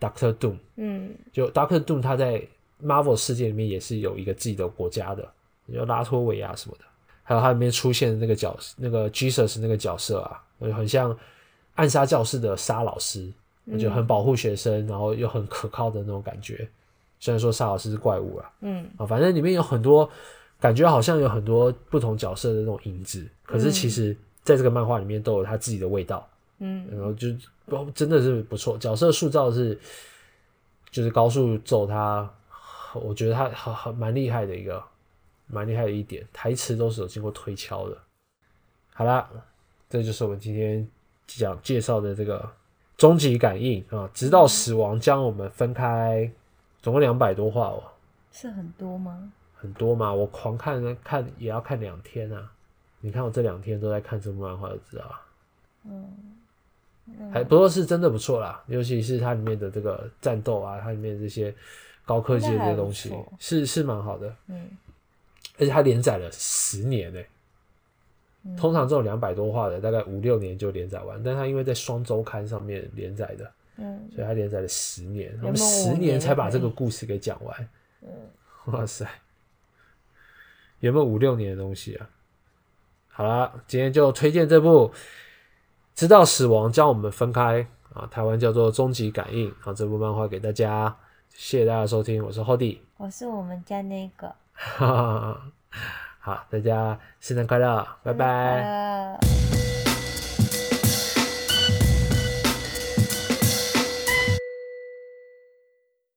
，Doctor Doom。嗯，就 Doctor Doom，他在 Marvel 世界里面也是有一个自己的国家的，有拉脱维亚什么的。还有它里面出现的那个角，那个 Jesus 那个角色啊，很像暗杀教室的沙老师，就很保护学生，然后又很可靠的那种感觉。虽然说沙老师是怪物啊，嗯啊，反正里面有很多感觉，好像有很多不同角色的那种影子。可是其实在这个漫画里面都有他自己的味道。嗯，然后就真的是不错，角色塑造是就是高速走他，我觉得他很很蛮厉害的一个，蛮厉害的一点，台词都是有经过推敲的。好啦，这就是我们今天讲介绍的这个终极感应啊，直到死亡将我们分开，总共两百多话哦，是很多吗？很多嘛，我狂看看也要看两天啊。你看我这两天都在看这部漫画，就知道了。嗯，还不过是真的不错啦，尤其是它里面的这个战斗啊，它里面这些高科技的这些东西，是是蛮好的。嗯，而且它连载了十年呢。通常这种两百多话的，大概五六年就连载完，但它因为在双周刊上面连载的，嗯，所以它连载了十年，我们十年才把这个故事给讲完。嗯，哇塞，有没有五六年的东西啊？好啦，今天就推荐这部《直到死亡将我们分开》啊，台湾叫做《终极感应》啊，这部漫画给大家，谢谢大家收听，我是后弟，我是我们家那个，好，大家圣诞快乐，拜拜。